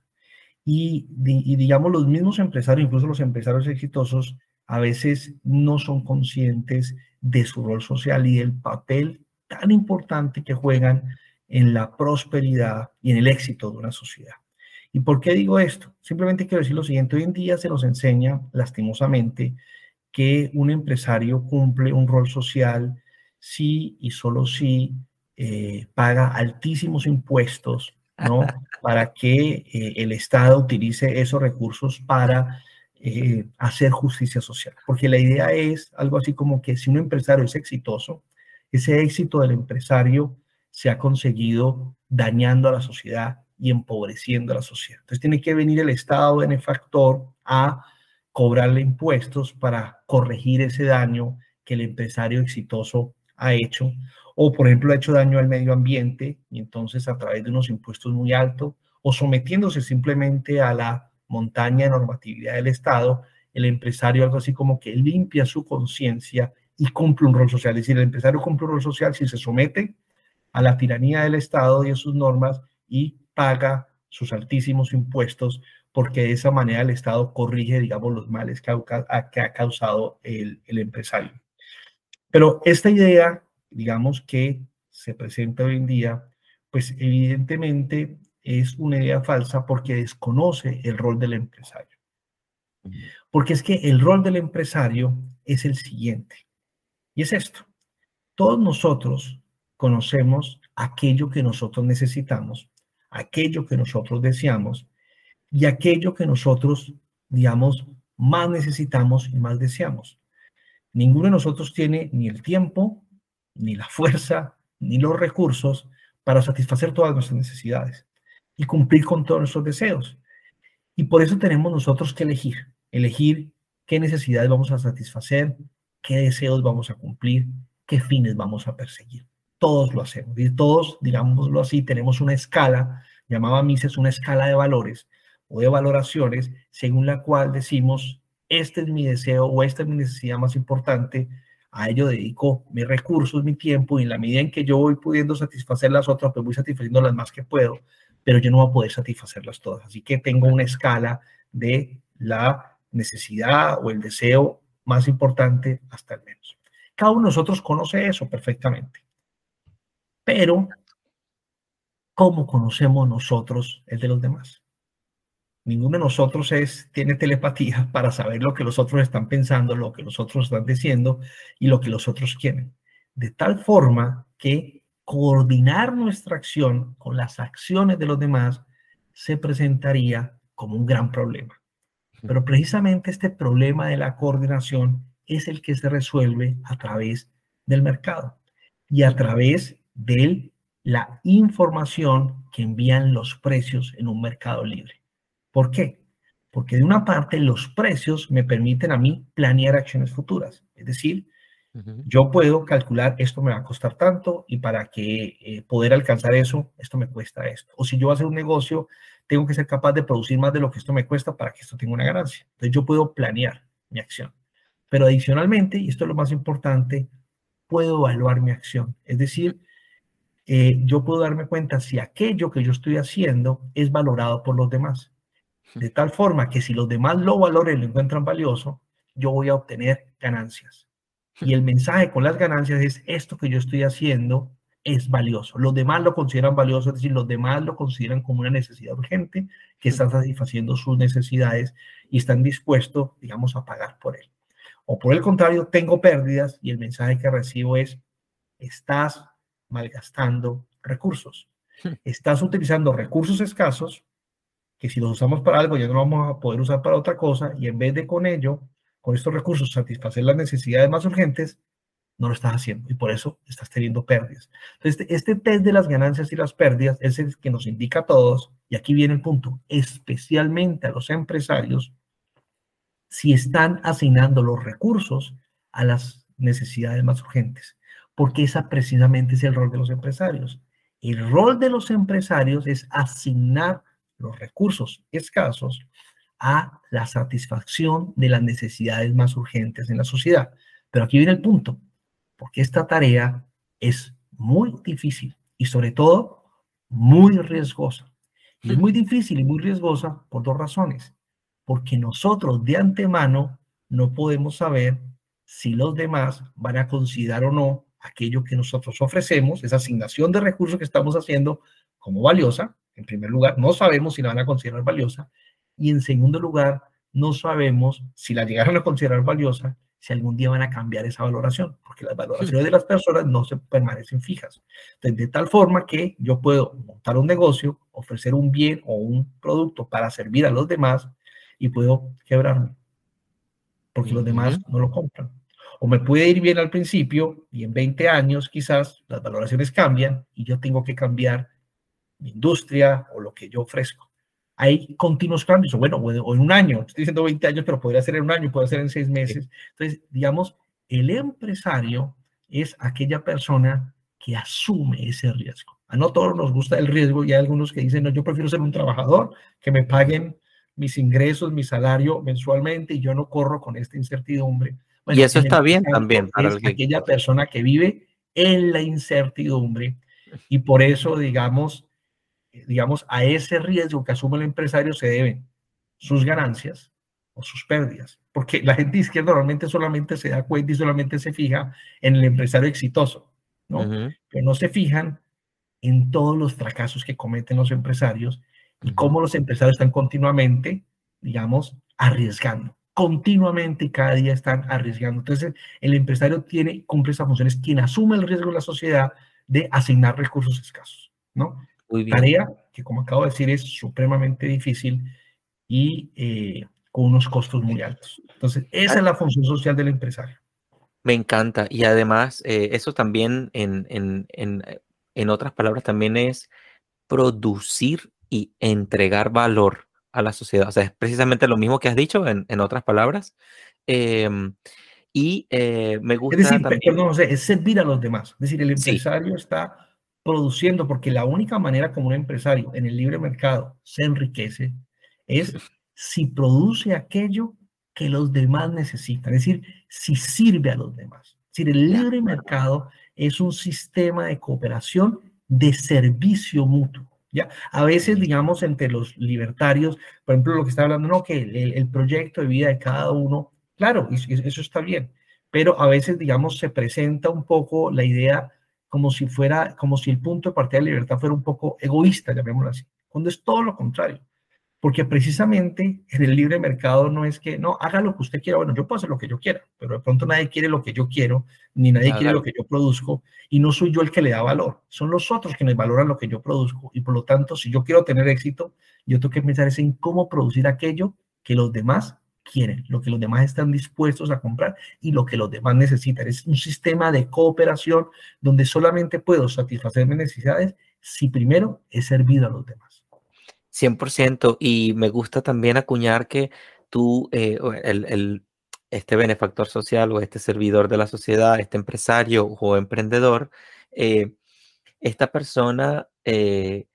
Speaker 2: Y, digamos, los mismos empresarios, incluso los empresarios exitosos, a veces no son conscientes de su rol social y del papel tan importante que juegan en la prosperidad y en el éxito de una sociedad. ¿Y por qué digo esto? Simplemente quiero decir lo siguiente, hoy en día se nos enseña lastimosamente que un empresario cumple un rol social si y solo si eh, paga altísimos impuestos, ¿no? Para que eh, el Estado utilice esos recursos para eh, hacer justicia social. Porque la idea es algo así como que si un empresario es exitoso, ese éxito del empresario se ha conseguido dañando a la sociedad y empobreciendo a la sociedad. Entonces tiene que venir el Estado benefactor a cobrarle impuestos para corregir ese daño que el empresario exitoso ha hecho. O, por ejemplo, ha hecho daño al medio ambiente y entonces a través de unos impuestos muy altos o sometiéndose simplemente a la montaña de normatividad del Estado, el empresario algo así como que limpia su conciencia y cumple un rol social. Es decir, el empresario cumple un rol social si se somete a la tiranía del Estado y a sus normas y paga sus altísimos impuestos porque de esa manera el Estado corrige, digamos, los males que ha, que ha causado el, el empresario. Pero esta idea, digamos, que se presenta hoy en día, pues evidentemente es una idea falsa porque desconoce el rol del empresario. Porque es que el rol del empresario es el siguiente. Y es esto. Todos nosotros conocemos aquello que nosotros necesitamos, aquello que nosotros deseamos y aquello que nosotros, digamos, más necesitamos y más deseamos. Ninguno de nosotros tiene ni el tiempo, ni la fuerza, ni los recursos para satisfacer todas nuestras necesidades y cumplir con todos nuestros deseos. Y por eso tenemos nosotros que elegir, elegir qué necesidades vamos a satisfacer, qué deseos vamos a cumplir, qué fines vamos a perseguir. Todos lo hacemos y todos, digámoslo así, tenemos una escala, llamaba Mises una escala de valores o de valoraciones, según la cual decimos, este es mi deseo o esta es mi necesidad más importante, a ello dedico mis recursos, mi tiempo, y en la medida en que yo voy pudiendo satisfacer las otras, pues voy satisfaciendo las más que puedo, pero yo no voy a poder satisfacerlas todas. Así que tengo una escala de la necesidad o el deseo más importante hasta el menos. Cada uno de nosotros conoce eso perfectamente. Pero ¿cómo conocemos nosotros el de los demás? Ninguno de nosotros es, tiene telepatía para saber lo que los otros están pensando, lo que los otros están diciendo y lo que los otros quieren. De tal forma que coordinar nuestra acción con las acciones de los demás se presentaría como un gran problema. Pero precisamente este problema de la coordinación es el que se resuelve a través del mercado y a través de la información que envían los precios en un mercado libre. ¿Por qué? Porque de una parte los precios me permiten a mí planear acciones futuras. Es decir, yo puedo calcular esto me va a costar tanto y para que eh, poder alcanzar eso, esto me cuesta esto. O si yo voy a hacer un negocio, tengo que ser capaz de producir más de lo que esto me cuesta para que esto tenga una ganancia. Entonces yo puedo planear mi acción. Pero adicionalmente, y esto es lo más importante, puedo evaluar mi acción. Es decir, eh, yo puedo darme cuenta si aquello que yo estoy haciendo es valorado por los demás. De tal forma que si los demás lo valoren y lo encuentran valioso, yo voy a obtener ganancias. Y el mensaje con las ganancias es esto que yo estoy haciendo es valioso. Los demás lo consideran valioso, es decir, los demás lo consideran como una necesidad urgente que están satisfaciendo sus necesidades y están dispuestos, digamos, a pagar por él. O por el contrario, tengo pérdidas y el mensaje que recibo es, estás malgastando recursos. Estás utilizando recursos escasos que si los usamos para algo ya no vamos a poder usar para otra cosa y en vez de con ello, con estos recursos satisfacer las necesidades más urgentes, no lo estás haciendo y por eso estás teniendo pérdidas. Entonces, este, este test de las ganancias y las pérdidas es el que nos indica a todos, y aquí viene el punto, especialmente a los empresarios, si están asignando los recursos a las necesidades más urgentes, porque esa precisamente es el rol de los empresarios. El rol de los empresarios es asignar los recursos escasos a la satisfacción de las necesidades más urgentes en la sociedad. Pero aquí viene el punto, porque esta tarea es muy difícil y sobre todo muy riesgosa. Y es muy difícil y muy riesgosa por dos razones. Porque nosotros de antemano no podemos saber si los demás van a considerar o no aquello que nosotros ofrecemos, esa asignación de recursos que estamos haciendo como valiosa, en primer lugar, no sabemos si la van a considerar valiosa. Y en segundo lugar, no sabemos si la llegaron a considerar valiosa, si algún día van a cambiar esa valoración, porque las valoraciones de las personas no se permanecen fijas. Entonces, de tal forma que yo puedo montar un negocio, ofrecer un bien o un producto para servir a los demás y puedo quebrarme, porque los demás no lo compran. O me puede ir bien al principio y en 20 años quizás las valoraciones cambian y yo tengo que cambiar mi industria o lo que yo ofrezco. Hay continuos cambios, o bueno, o en un año, estoy diciendo 20 años, pero podría ser en un año, puede ser en seis meses. Entonces, digamos, el empresario es aquella persona que asume ese riesgo. A no todos nos gusta el riesgo y hay algunos que dicen, no, yo prefiero ser un trabajador, que me paguen mis ingresos, mi salario mensualmente y yo no corro con esta incertidumbre.
Speaker 1: y eso está bien también
Speaker 2: para aquella persona que vive en la incertidumbre y por eso, digamos, digamos, a ese riesgo que asume el empresario se deben sus ganancias o sus pérdidas. Porque la gente izquierda normalmente solamente se da cuenta y solamente se fija en el empresario exitoso, ¿no? Pero no se fijan en todos los fracasos que cometen los empresarios y cómo los empresarios están continuamente, digamos, arriesgando. Continuamente y cada día están arriesgando. Entonces, el empresario tiene, cumple esa función, es quien asume el riesgo en la sociedad de asignar recursos escasos, ¿no? Tarea que, como acabo de decir, es supremamente difícil y eh, con unos costos muy altos. Entonces, esa es la función social del empresario.
Speaker 1: Me encanta. Y además, eh, eso también, en, en, en, en, otras palabras, también es producir y entregar valor a la sociedad. O sea, es precisamente lo mismo que has dicho en, otras palabras. Em, y eh, me gusta.
Speaker 2: Es decir,
Speaker 1: también...
Speaker 2: no, sé, es servir a los demás. Es decir, el empresario está produciendo, porque la única manera como un empresario en el libre mercado se enriquece es si produce aquello que los demás necesitan, es decir, si sirve a los demás. Es decir, el libre mercado es un sistema de cooperación de servicio mutuo. ¿ya? A veces, digamos, entre los libertarios, por ejemplo, lo que está hablando, no, que el, el proyecto de vida de cada uno, claro, eso está bien, pero a veces, digamos, se presenta un poco la idea como si fuera, como si el punto de partida de libertad fuera un poco egoísta, llamémoslo así, cuando es todo lo contrario. Porque precisamente en el libre mercado no es que, no, haga lo que usted quiera. Bueno, yo puedo hacer lo que yo quiera, pero de pronto nadie quiere lo que yo quiero, ni nadie quiere lo que yo produzco, y no soy yo el que le da valor. Son los otros quienes valoran lo que yo produzco. Y por lo tanto, si yo quiero tener éxito, yo tengo que pensar en cómo producir aquello que los demás quieren, lo que los demás están dispuestos a comprar y lo que los demás necesitan. Es un sistema de cooperación donde solamente puedo satisfacer mis necesidades si primero he servido a los demás.
Speaker 1: 100%. Y me gusta también acuñar que tú, eh, el, este benefactor social o este servidor de la sociedad, este empresario o emprendedor, eh, esta persona eh,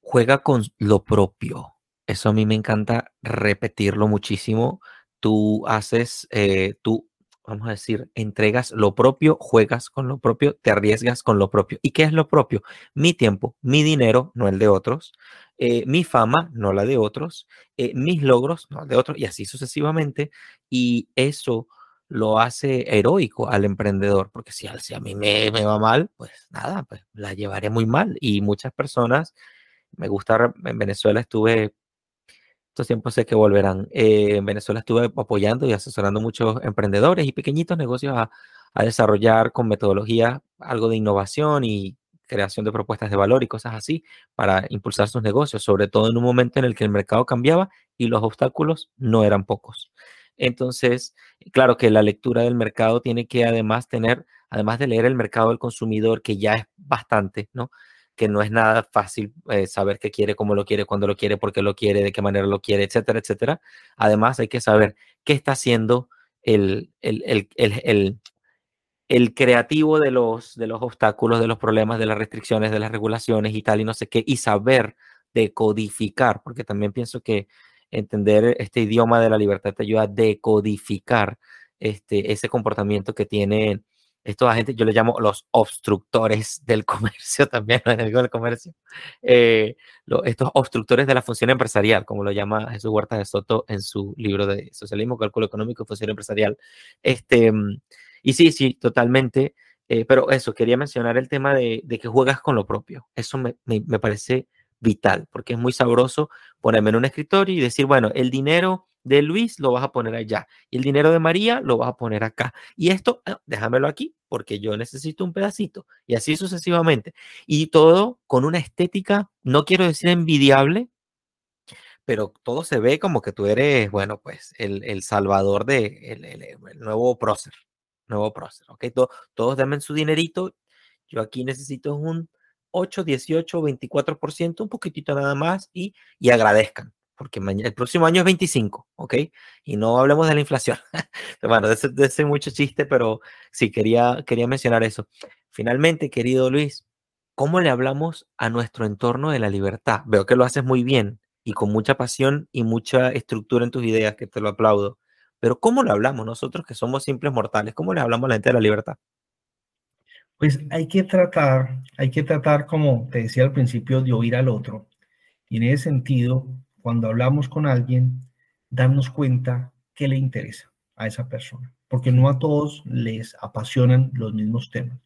Speaker 1: juega con lo propio. Eso a mí me encanta repetirlo muchísimo. Tú haces, tú vamos a decir, entregas lo propio, juegas con lo propio, te arriesgas con lo propio. ¿Y qué es lo propio? Mi tiempo, mi dinero, no el de otros, eh, mi fama, no la de otros, eh, mis logros, no el de otros, y así sucesivamente. Y eso lo hace heroico al emprendedor, porque si, si a mí me, me, va mal, pues nada, pues la llevaré muy mal. Y muchas personas, me gusta, en Venezuela estuve estos tiempos sé que volverán. Eh, en Venezuela estuve apoyando y asesorando muchos emprendedores y pequeñitos negocios a, desarrollar con metodología algo de innovación y creación de propuestas de valor y cosas así para impulsar sus negocios, sobre todo en un momento en el que el mercado cambiaba y los obstáculos no eran pocos. Entonces, claro que la lectura del mercado tiene que además tener, además de leer el mercado del consumidor, que ya es bastante, ¿no? Que no es nada fácil eh, saber qué quiere, cómo lo quiere, cuándo lo quiere, por qué lo quiere, de qué manera lo quiere, etcétera, etcétera. Además, hay que saber qué está haciendo el, el, el, el, creativo de los, de los obstáculos, de los problemas, de las restricciones, de las regulaciones y tal, y no sé qué, y saber decodificar, porque también pienso que entender este idioma de la libertad te ayuda a decodificar este, ese comportamiento que tiene estos agentes, yo les llamo los obstructores del comercio también, no digo del comercio, eh, estos obstructores de la función empresarial, como lo llama Jesús Huerta de Soto en su libro de Socialismo, Cálculo Económico y Función Empresarial. Este, y sí, sí, totalmente. Eh, pero eso, quería mencionar el tema de, que juegas con lo propio. Eso me, me parece vital, porque es muy sabroso ponerme en un escritorio y decir, bueno, el dinero de Luis lo vas a poner allá y el dinero de María lo vas a poner acá. Y esto, ah, déjamelo aquí porque yo necesito un pedacito y así sucesivamente. Y todo con una estética, no quiero decir envidiable, pero todo se ve como que tú eres, bueno, pues el, el salvador de el, el, nuevo prócer, nuevo prócer, ¿ok? Todo, todos denme su dinerito, yo aquí necesito un 8, 18, 24%, un poquitito nada más y, y agradezcan porque el próximo año es 25, ¿ok? Y no hablemos de la inflación. bueno, de ese, mucho chiste, pero sí, quería, quería mencionar eso. Finalmente, querido Luis, ¿cómo le hablamos a nuestro entorno de la libertad? Veo que lo haces muy bien y con mucha pasión y mucha estructura en tus ideas, que te lo aplaudo. Pero ¿cómo lo hablamos nosotros que somos simples mortales? ¿Cómo le hablamos a la gente de la libertad?
Speaker 2: Pues hay que tratar, hay que tratar, como te decía al principio, de oír al otro. Y en ese sentido, cuando hablamos con alguien, darnos cuenta qué le interesa a esa persona, porque no a todos les apasionan los mismos temas.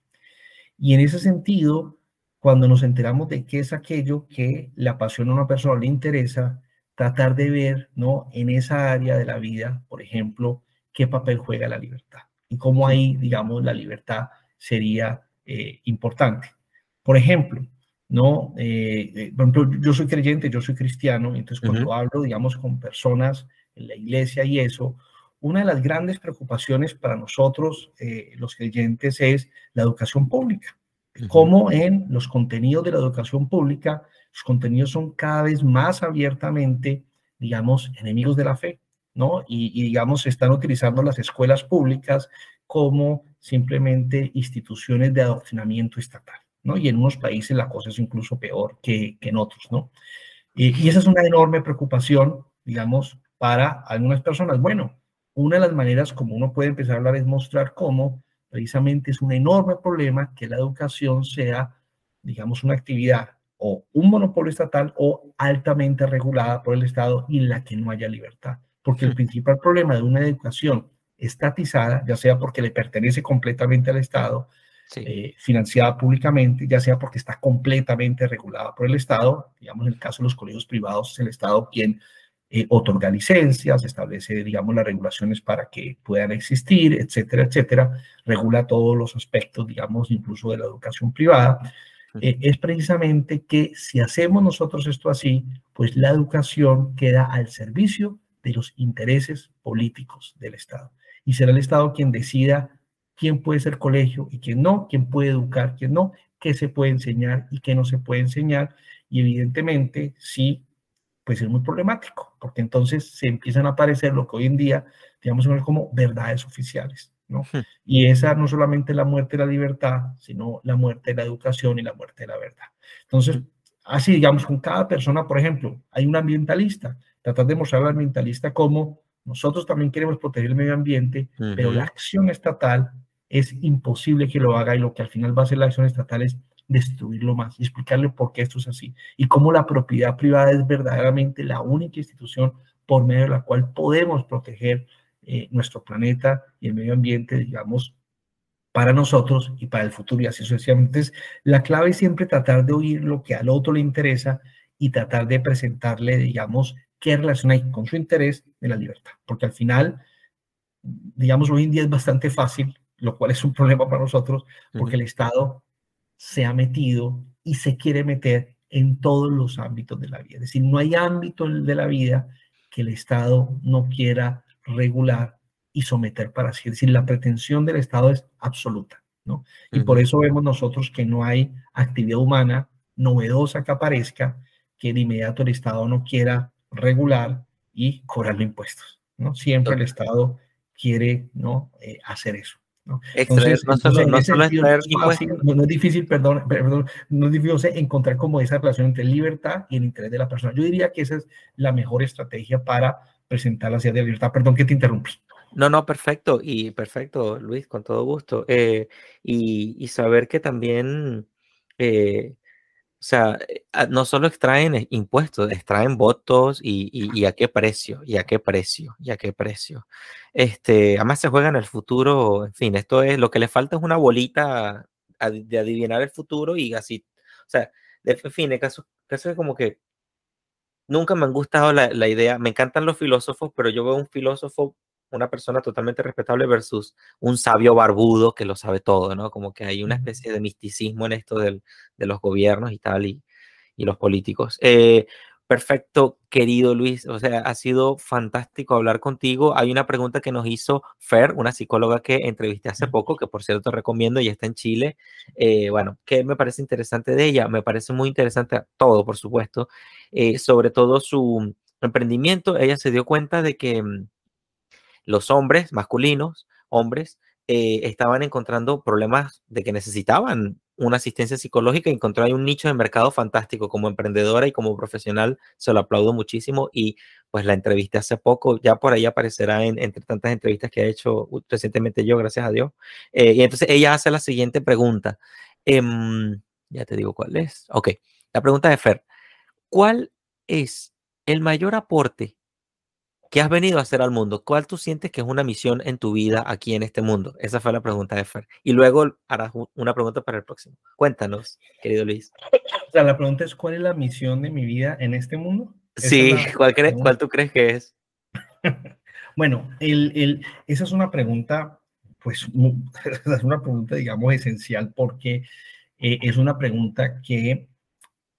Speaker 2: Y en ese sentido, cuando nos enteramos de qué es aquello que le apasiona a una persona, le interesa, tratar de ver, ¿no? En esa área de la vida, por ejemplo, qué papel juega la libertad y cómo ahí, digamos, la libertad sería eh, importante. Por ejemplo, ¿no? Eh, por ejemplo, yo soy creyente, yo soy cristiano, entonces cuando hablo, digamos, con personas en la iglesia y eso, una de las grandes preocupaciones para nosotros, eh, los creyentes, es la educación pública. Como en los contenidos de la educación pública, los contenidos son cada vez más abiertamente, digamos, enemigos de la fe, ¿no? Y, y digamos, están utilizando las escuelas públicas como simplemente instituciones de adoctrinamiento estatal. Y en unos países la cosa es incluso peor que, en otros, ¿no? Y, esa es una enorme preocupación, digamos, para algunas personas. Bueno, una de las maneras como uno puede empezar a hablar es mostrar cómo precisamente es un enorme problema que la educación sea, digamos, una actividad o un monopolio estatal o altamente regulada por el Estado y en la que no haya libertad. Porque el principal problema de una educación estatizada, ya sea porque le pertenece completamente al Estado, eh, financiada públicamente, ya sea porque está completamente regulada por el Estado, digamos en el caso de los colegios privados, es el Estado quien eh, otorga licencias, establece, digamos, las regulaciones para que puedan existir, etcétera, etcétera, regula todos los aspectos, digamos, incluso de la educación privada, eh, es precisamente que si hacemos nosotros esto así, pues la educación queda al servicio de los intereses políticos del Estado. Y será el Estado quien decida quién puede ser colegio y quién no, quién puede educar, quién no, qué se puede enseñar y qué no se puede enseñar. Y evidentemente, sí, pues es muy problemático, porque entonces se empiezan a aparecer lo que hoy en día, digamos, como verdades oficiales, ¿no? Hmm. Y esa no solamente la muerte de la libertad, sino la muerte de la educación y la muerte de la verdad. Entonces, hmm. así, digamos, con cada persona, por ejemplo, hay un ambientalista, tratar de mostrar al ambientalista cómo nosotros también queremos proteger el medio ambiente, pero la acción estatal es imposible que lo haga y lo que al final va a hacer la acción estatal es destruirlo más y explicarle por qué esto es así y cómo la propiedad privada es verdaderamente la única institución por medio de la cual podemos proteger eh, nuestro planeta y el medio ambiente, digamos, para nosotros y para el futuro y así sucesivamente. Entonces, la clave es siempre tratar de oír lo que al otro le interesa y tratar de presentarle, digamos, qué relación hay con su interés de la libertad, porque al final, digamos, hoy en día es bastante fácil, lo cual es un problema para nosotros, porque el Estado se ha metido y se quiere meter en todos los ámbitos de la vida. Es decir, no hay ámbito de la vida que el Estado no quiera regular y someter para sí. Es decir, la pretensión del Estado es absoluta, ¿no? Y por eso vemos nosotros que no hay actividad humana novedosa que aparezca que de inmediato el Estado no quiera regular y cobrarle impuestos, ¿no? Siempre el Estado quiere, ¿no? Eh, hacer eso. ¿no? Entonces, no, solo, no, solo no, es difícil, perdón, perdón, no es difícil encontrar como esa relación entre libertad y el interés de la persona. Yo diría que esa es la mejor estrategia para presentar la ciudad de libertad. Perdón que te interrumpí.
Speaker 1: No, no, perfecto, y perfecto, Luis, con todo gusto. Eh, y, y, saber que también eh, o sea, eh, ah, no solo extraen eh, impuestos, extraen votos y, a qué precio, y a qué precio, y a qué precio. Este, además se juega en el futuro, en fin, esto es, lo que le falta es una bolita de adivinar el futuro y así, o sea, en fin, el caso, caso es como que nunca me han gustado la, la idea, me encantan los filósofos, pero yo veo un filósofo una persona totalmente respetable versus un sabio barbudo que lo sabe todo, ¿no? Como que hay una especie de misticismo en esto del, de los gobiernos y tal, y, y los políticos. Eh, perfecto, querido Luis. O sea, ha sido fantástico hablar contigo. Hay una pregunta que nos hizo Fer, una psicóloga que entrevisté hace poco, que por cierto recomiendo, y está en Chile. Eh, bueno, ¿qué me parece interesante de ella? Me parece muy interesante todo, por supuesto, eh, sobre todo su emprendimiento. Ella se dio cuenta de que mm, los hombres masculinos, hombres, eh, estaban encontrando problemas de que necesitaban una asistencia psicológica y encontró ahí un nicho de mercado fantástico como emprendedora y como profesional, se lo aplaudo muchísimo y pues la entrevisté hace poco, ya por ahí aparecerá en, entre tantas entrevistas que ha hecho recientemente yo, gracias a Dios. Eh, y entonces ella hace la siguiente pregunta, em, ya te digo cuál es, ok, la pregunta de Fer, ¿cuál es el mayor aporte ¿Qué has venido a hacer al mundo? ¿Cuál tú sientes que es una misión en tu vida aquí en este mundo? Esa fue la pregunta de Fer. Y luego harás una pregunta para el próximo. Cuéntanos, querido Luis.
Speaker 2: O sea, la pregunta es, ¿cuál es la misión de mi vida en este mundo?
Speaker 1: Sí, ¿cuál, crees, ¿cuál tú crees que es?
Speaker 2: bueno, el, el, esa es una pregunta, pues, es una pregunta, digamos, esencial porque eh, es una pregunta que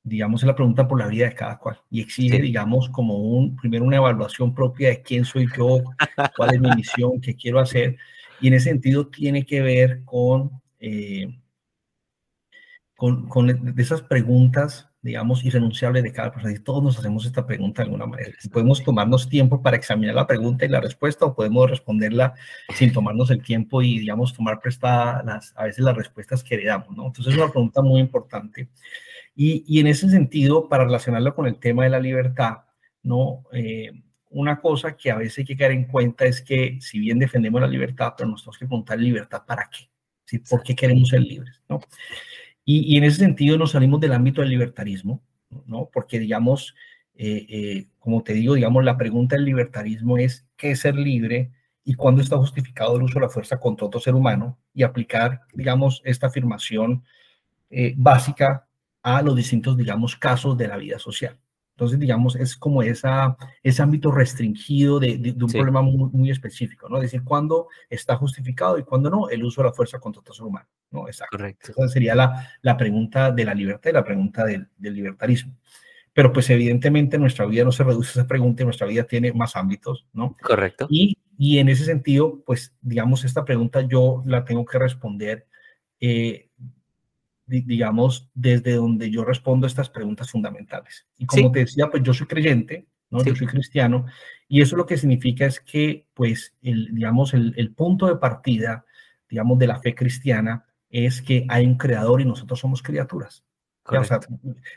Speaker 2: digamos, es la pregunta por la vida de cada cual y exige, digamos, como un, primero una evaluación propia de quién soy yo, cuál es mi misión, qué quiero hacer. Y en ese sentido tiene que ver con, eh, con, con, esas preguntas, digamos, irrenunciables de cada persona. Y todos nos hacemos esta pregunta de alguna manera. Podemos tomarnos tiempo para examinar la pregunta y la respuesta o podemos responderla sin tomarnos el tiempo y, digamos, tomar prestada las, a veces las respuestas que heredamos, ¿no? Entonces es una pregunta muy importante. Y, en ese sentido, para relacionarlo con el tema de la libertad, ¿no? Eh, una cosa que a veces hay que caer en cuenta es que si bien defendemos la libertad, pero nos tenemos que preguntar libertad para qué, ¿sí? ¿por qué queremos ser libres? ¿no? Y, en ese sentido nos salimos del ámbito del libertarismo, ¿no? porque digamos, eh, eh, como te digo, digamos, la pregunta del libertarismo es qué es ser libre y cuándo está justificado el uso de la fuerza contra otro ser humano y aplicar, digamos, esta afirmación eh, básica a los distintos, digamos, casos de la vida social. Entonces, digamos, es como esa, ese ámbito restringido de, un problema muy, específico, ¿no? Es decir, cuándo está justificado y cuándo no el uso de la fuerza contra otro ser humano, ¿no? Exacto. Correcto. Esa sería la, la pregunta de la libertad y la pregunta del, del libertarismo. Pero pues evidentemente nuestra vida no se reduce a esa pregunta, nuestra vida tiene más ámbitos, ¿no?
Speaker 1: Correcto.
Speaker 2: Y, y en ese sentido, pues digamos, esta pregunta yo la tengo que responder, eh, digamos, desde donde yo respondo estas preguntas fundamentales. Y como te decía, pues yo soy creyente, ¿no? Yo soy cristiano, y eso lo que significa es que, pues, el, digamos, el, el punto de partida, digamos, de la fe cristiana es que hay un creador y nosotros somos criaturas es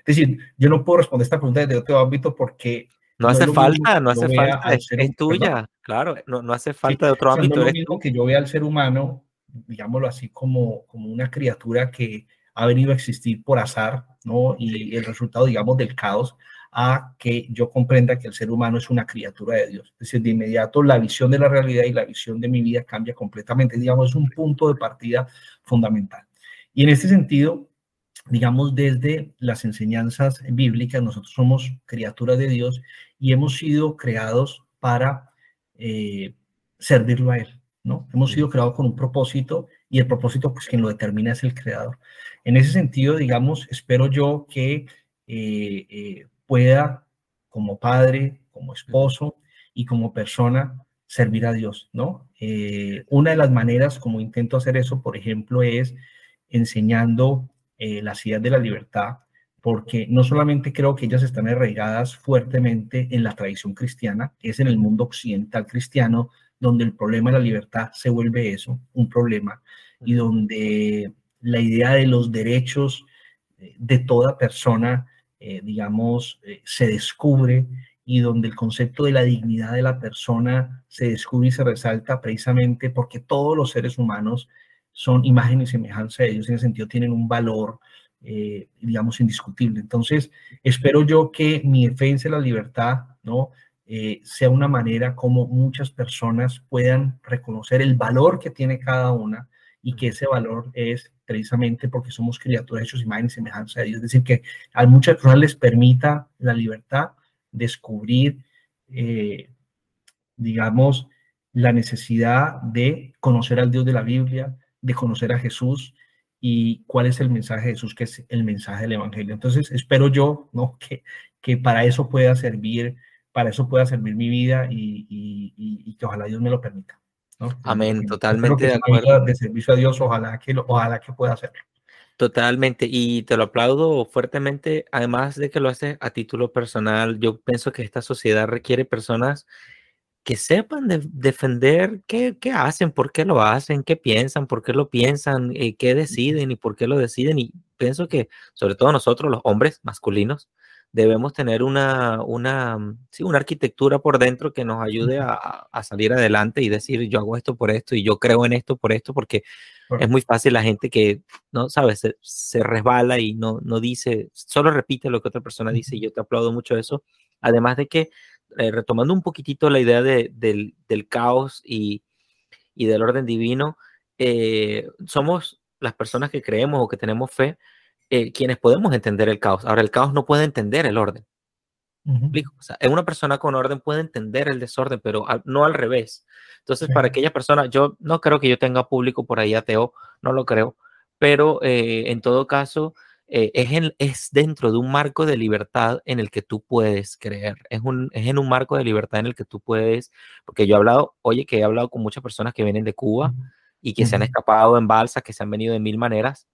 Speaker 2: decir, yo no puedo responder esta pregunta desde otro ámbito porque...
Speaker 1: No, hace falta, no hace falta, es, tuya, claro, no, no, hace falta de otro ámbito.
Speaker 2: No es lo mismo que yo vea al ser humano, digámoslo así, como, como una criatura que ha venido a existir por azar, ¿no? Y el resultado, digamos, del caos, a que yo comprenda que el ser humano es una criatura de Dios. Es decir, de inmediato la visión de la realidad y la visión de mi vida cambia completamente. Digamos, es un punto de partida fundamental. Y en este sentido, digamos, desde las enseñanzas bíblicas, nosotros somos criaturas de Dios y hemos sido creados para eh, servirlo a Él, ¿no? Hemos sido creados con un propósito y el propósito, pues quien lo determina es el creador. En ese sentido, digamos, espero yo que eh, eh, pueda, como padre, como esposo y como persona, servir a Dios, ¿no? una de las maneras como intento hacer eso, por ejemplo, es enseñando eh, las ideas de la libertad, porque no solamente creo que ellas están arraigadas fuertemente en la tradición cristiana, es en el mundo occidental cristiano donde el problema de la libertad se vuelve eso, un problema, y donde la idea de los derechos eh, de toda persona, eh, digamos, se descubre y donde el concepto de la dignidad de la persona se descubre y se resalta precisamente porque todos los seres humanos son imagen y semejanza de ellos, en ese sentido tienen un valor, eh, digamos, indiscutible. Entonces, espero yo que mi defensa de la libertad, ¿no? Eh, sea una manera como muchas personas puedan reconocer el valor que tiene cada una y que ese valor es precisamente porque somos criaturas hechos imagen y semejanza de Dios. Es decir, que a muchas personas les permita la libertad descubrir, eh, digamos, la necesidad de conocer al Dios de la Biblia, de conocer a Jesús y cuál es el mensaje de Jesús, que es el mensaje del Evangelio. Entonces, espero yo ¿no? que, que para eso pueda servir, para eso pueda servir mi vida y, y, que ojalá Dios me lo permita.
Speaker 1: Amén, totalmente de acuerdo.
Speaker 2: De servicio a Dios, ojalá que, lo, ojalá que pueda hacerlo.
Speaker 1: Totalmente, y te lo aplaudo fuertemente, además de que lo haces a título personal, yo pienso que esta sociedad requiere personas que sepan defender qué, qué, hacen, por qué lo hacen, qué piensan, por qué lo piensan, eh, qué deciden y por qué lo deciden. Y pienso que, sobre todo nosotros, los hombres masculinos, debemos tener una, una, sí, una arquitectura por dentro que nos ayude a, a, salir adelante y decir, yo hago esto por esto y yo creo en esto por esto, porque es muy fácil la gente que, no sabes, se, se, resbala y no, no dice, solo repite lo que otra persona dice y yo te aplaudo mucho eso. Además de que eh, retomando un poquitito la idea de, del, del, caos y, y, del orden divino, eh, somos las personas que creemos o que tenemos fe, eh, quienes podemos entender el caos. Ahora, el caos no puede entender el orden. o sea, una persona con orden puede entender el desorden, pero no al revés. Entonces, para aquella persona, yo no creo que yo tenga público por ahí ateo, no lo creo, pero en todo caso, eh, es, es, dentro de un marco de libertad en el que tú puedes creer. Es, un, es en un marco de libertad en el que tú puedes, porque yo he hablado, oye, que he hablado con muchas personas que vienen de Cuba y que se han escapado en balsas, que se han venido de mil maneras.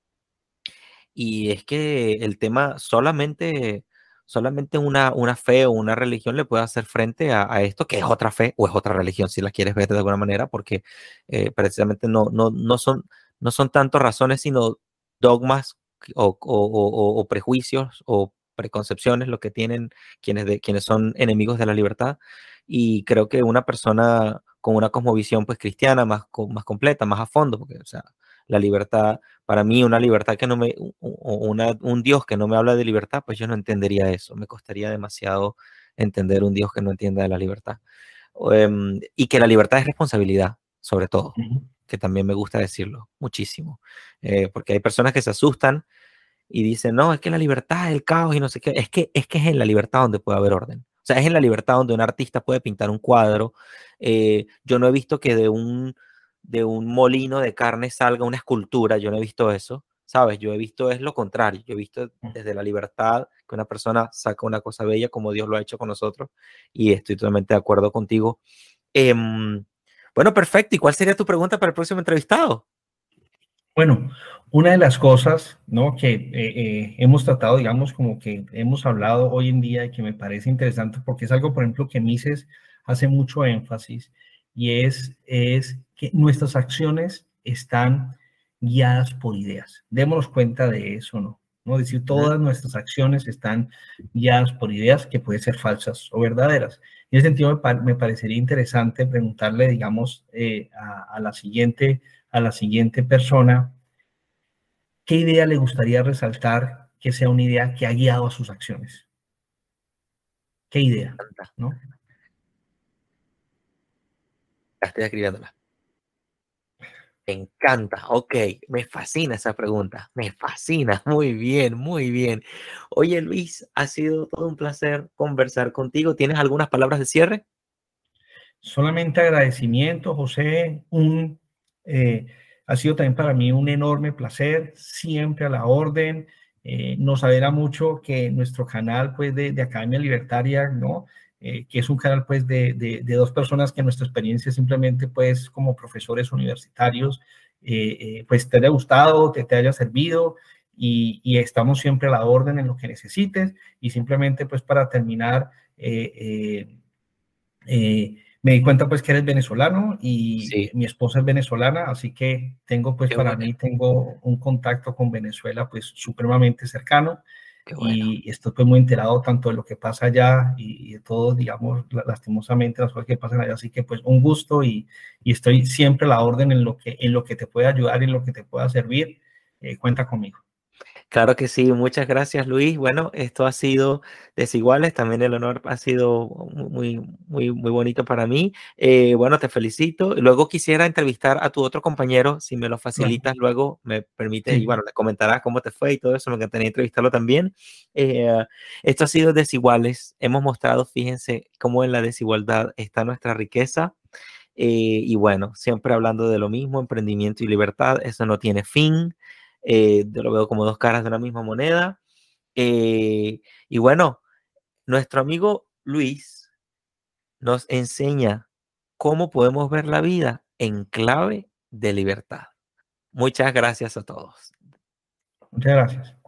Speaker 1: Y es que el tema solamente, solamente una, una fe o una religión le puede hacer frente a, esto, que es otra fe o es otra religión, si la quieres ver de alguna manera, porque eh, precisamente no, no, no, son, no son tanto razones, sino dogmas o, prejuicios o preconcepciones lo que tienen quienes, de, quienes son enemigos de la libertad. Y creo que una persona con una cosmovisión pues cristiana más, más completa, más a fondo, porque o sea, la libertad, para mí una libertad que no me, una, un Dios que no me habla de libertad, pues yo no entendería eso, me costaría demasiado entender un Dios que no entienda de la libertad. em, y que la libertad es responsabilidad, sobre todo, que también me gusta decirlo muchísimo, eh, porque hay personas que se asustan y dicen, no, es que la libertad es el caos y no sé qué, es que, es que es en la libertad donde puede haber orden. O sea, es en la libertad donde un artista puede pintar un cuadro. Eh, yo no he visto que de un, de un molino de carne salga una escultura, yo no he visto eso, ¿sabes? Yo he visto es lo contrario, yo he visto mm. desde la libertad que una persona saca una cosa bella como Dios lo ha hecho con nosotros y estoy totalmente de acuerdo contigo. Em, bueno, perfecto. ¿Y cuál sería tu pregunta para el próximo entrevistado?
Speaker 2: Bueno, una de las cosas ¿no? que eh, eh, hemos tratado, digamos, como que hemos hablado hoy en día y que me parece interesante, porque es algo, por ejemplo, que Mises hace mucho énfasis, y es, es que nuestras acciones están guiadas por ideas. Démonos cuenta de eso, ¿no? ¿no? Es decir, todas nuestras acciones están guiadas por ideas que pueden ser falsas o verdaderas. En ese sentido, me, parecería interesante preguntarle, digamos, eh, a, la siguiente, a la siguiente persona, ¿qué idea le gustaría resaltar que sea una idea que ha guiado a sus acciones? ¿Qué idea? ¿no?
Speaker 1: Estoy escribiéndola. Encanta, ok, me fascina esa pregunta, me fascina, muy bien, muy bien. Oye Luis, ha sido todo un placer conversar contigo. ¿Tienes algunas palabras de cierre?
Speaker 2: Solamente agradecimiento, José. Un, eh, ha sido también para mí un enorme placer, siempre a la orden. Eh, nos mucho que nuestro canal pues, de, de Academia Libertaria, ¿no? Eh, que es un canal pues de, de, dos personas que nuestra experiencia simplemente pues como profesores universitarios eh, eh, pues te haya gustado, te, te haya servido y, y, estamos siempre a la orden en lo que necesites y simplemente pues para terminar me di cuenta pues que eres venezolano y mi esposa es venezolana, así que tengo pues para mí tengo un contacto con Venezuela pues supremamente cercano. Y estoy pues, muy enterado tanto de lo que pasa allá y, de todo, digamos, lastimosamente las cosas que pasan allá. Así que pues un gusto y, estoy siempre a la orden en lo que, en lo que te pueda ayudar y en lo que te pueda servir. Eh, cuenta conmigo.
Speaker 1: Claro que sí, muchas gracias Luis. Bueno, esto ha sido Desiguales, también el honor ha sido muy, muy, muy bonito para mí. Eh, bueno, te felicito. Luego quisiera entrevistar a tu otro compañero, si me lo facilitas, luego me permite, y bueno, le comentarás cómo te fue y todo eso, me encantaría entrevistarlo también. Eh, esto ha sido Desiguales. Hemos mostrado, fíjense, cómo en la desigualdad está nuestra riqueza. Eh, y bueno, siempre hablando de lo mismo, emprendimiento y libertad, eso no tiene fin eh, lo veo como dos caras de una misma moneda. Eh, y bueno, nuestro amigo Luis nos enseña cómo podemos ver la vida en clave de libertad. Muchas gracias a todos.
Speaker 2: Muchas gracias.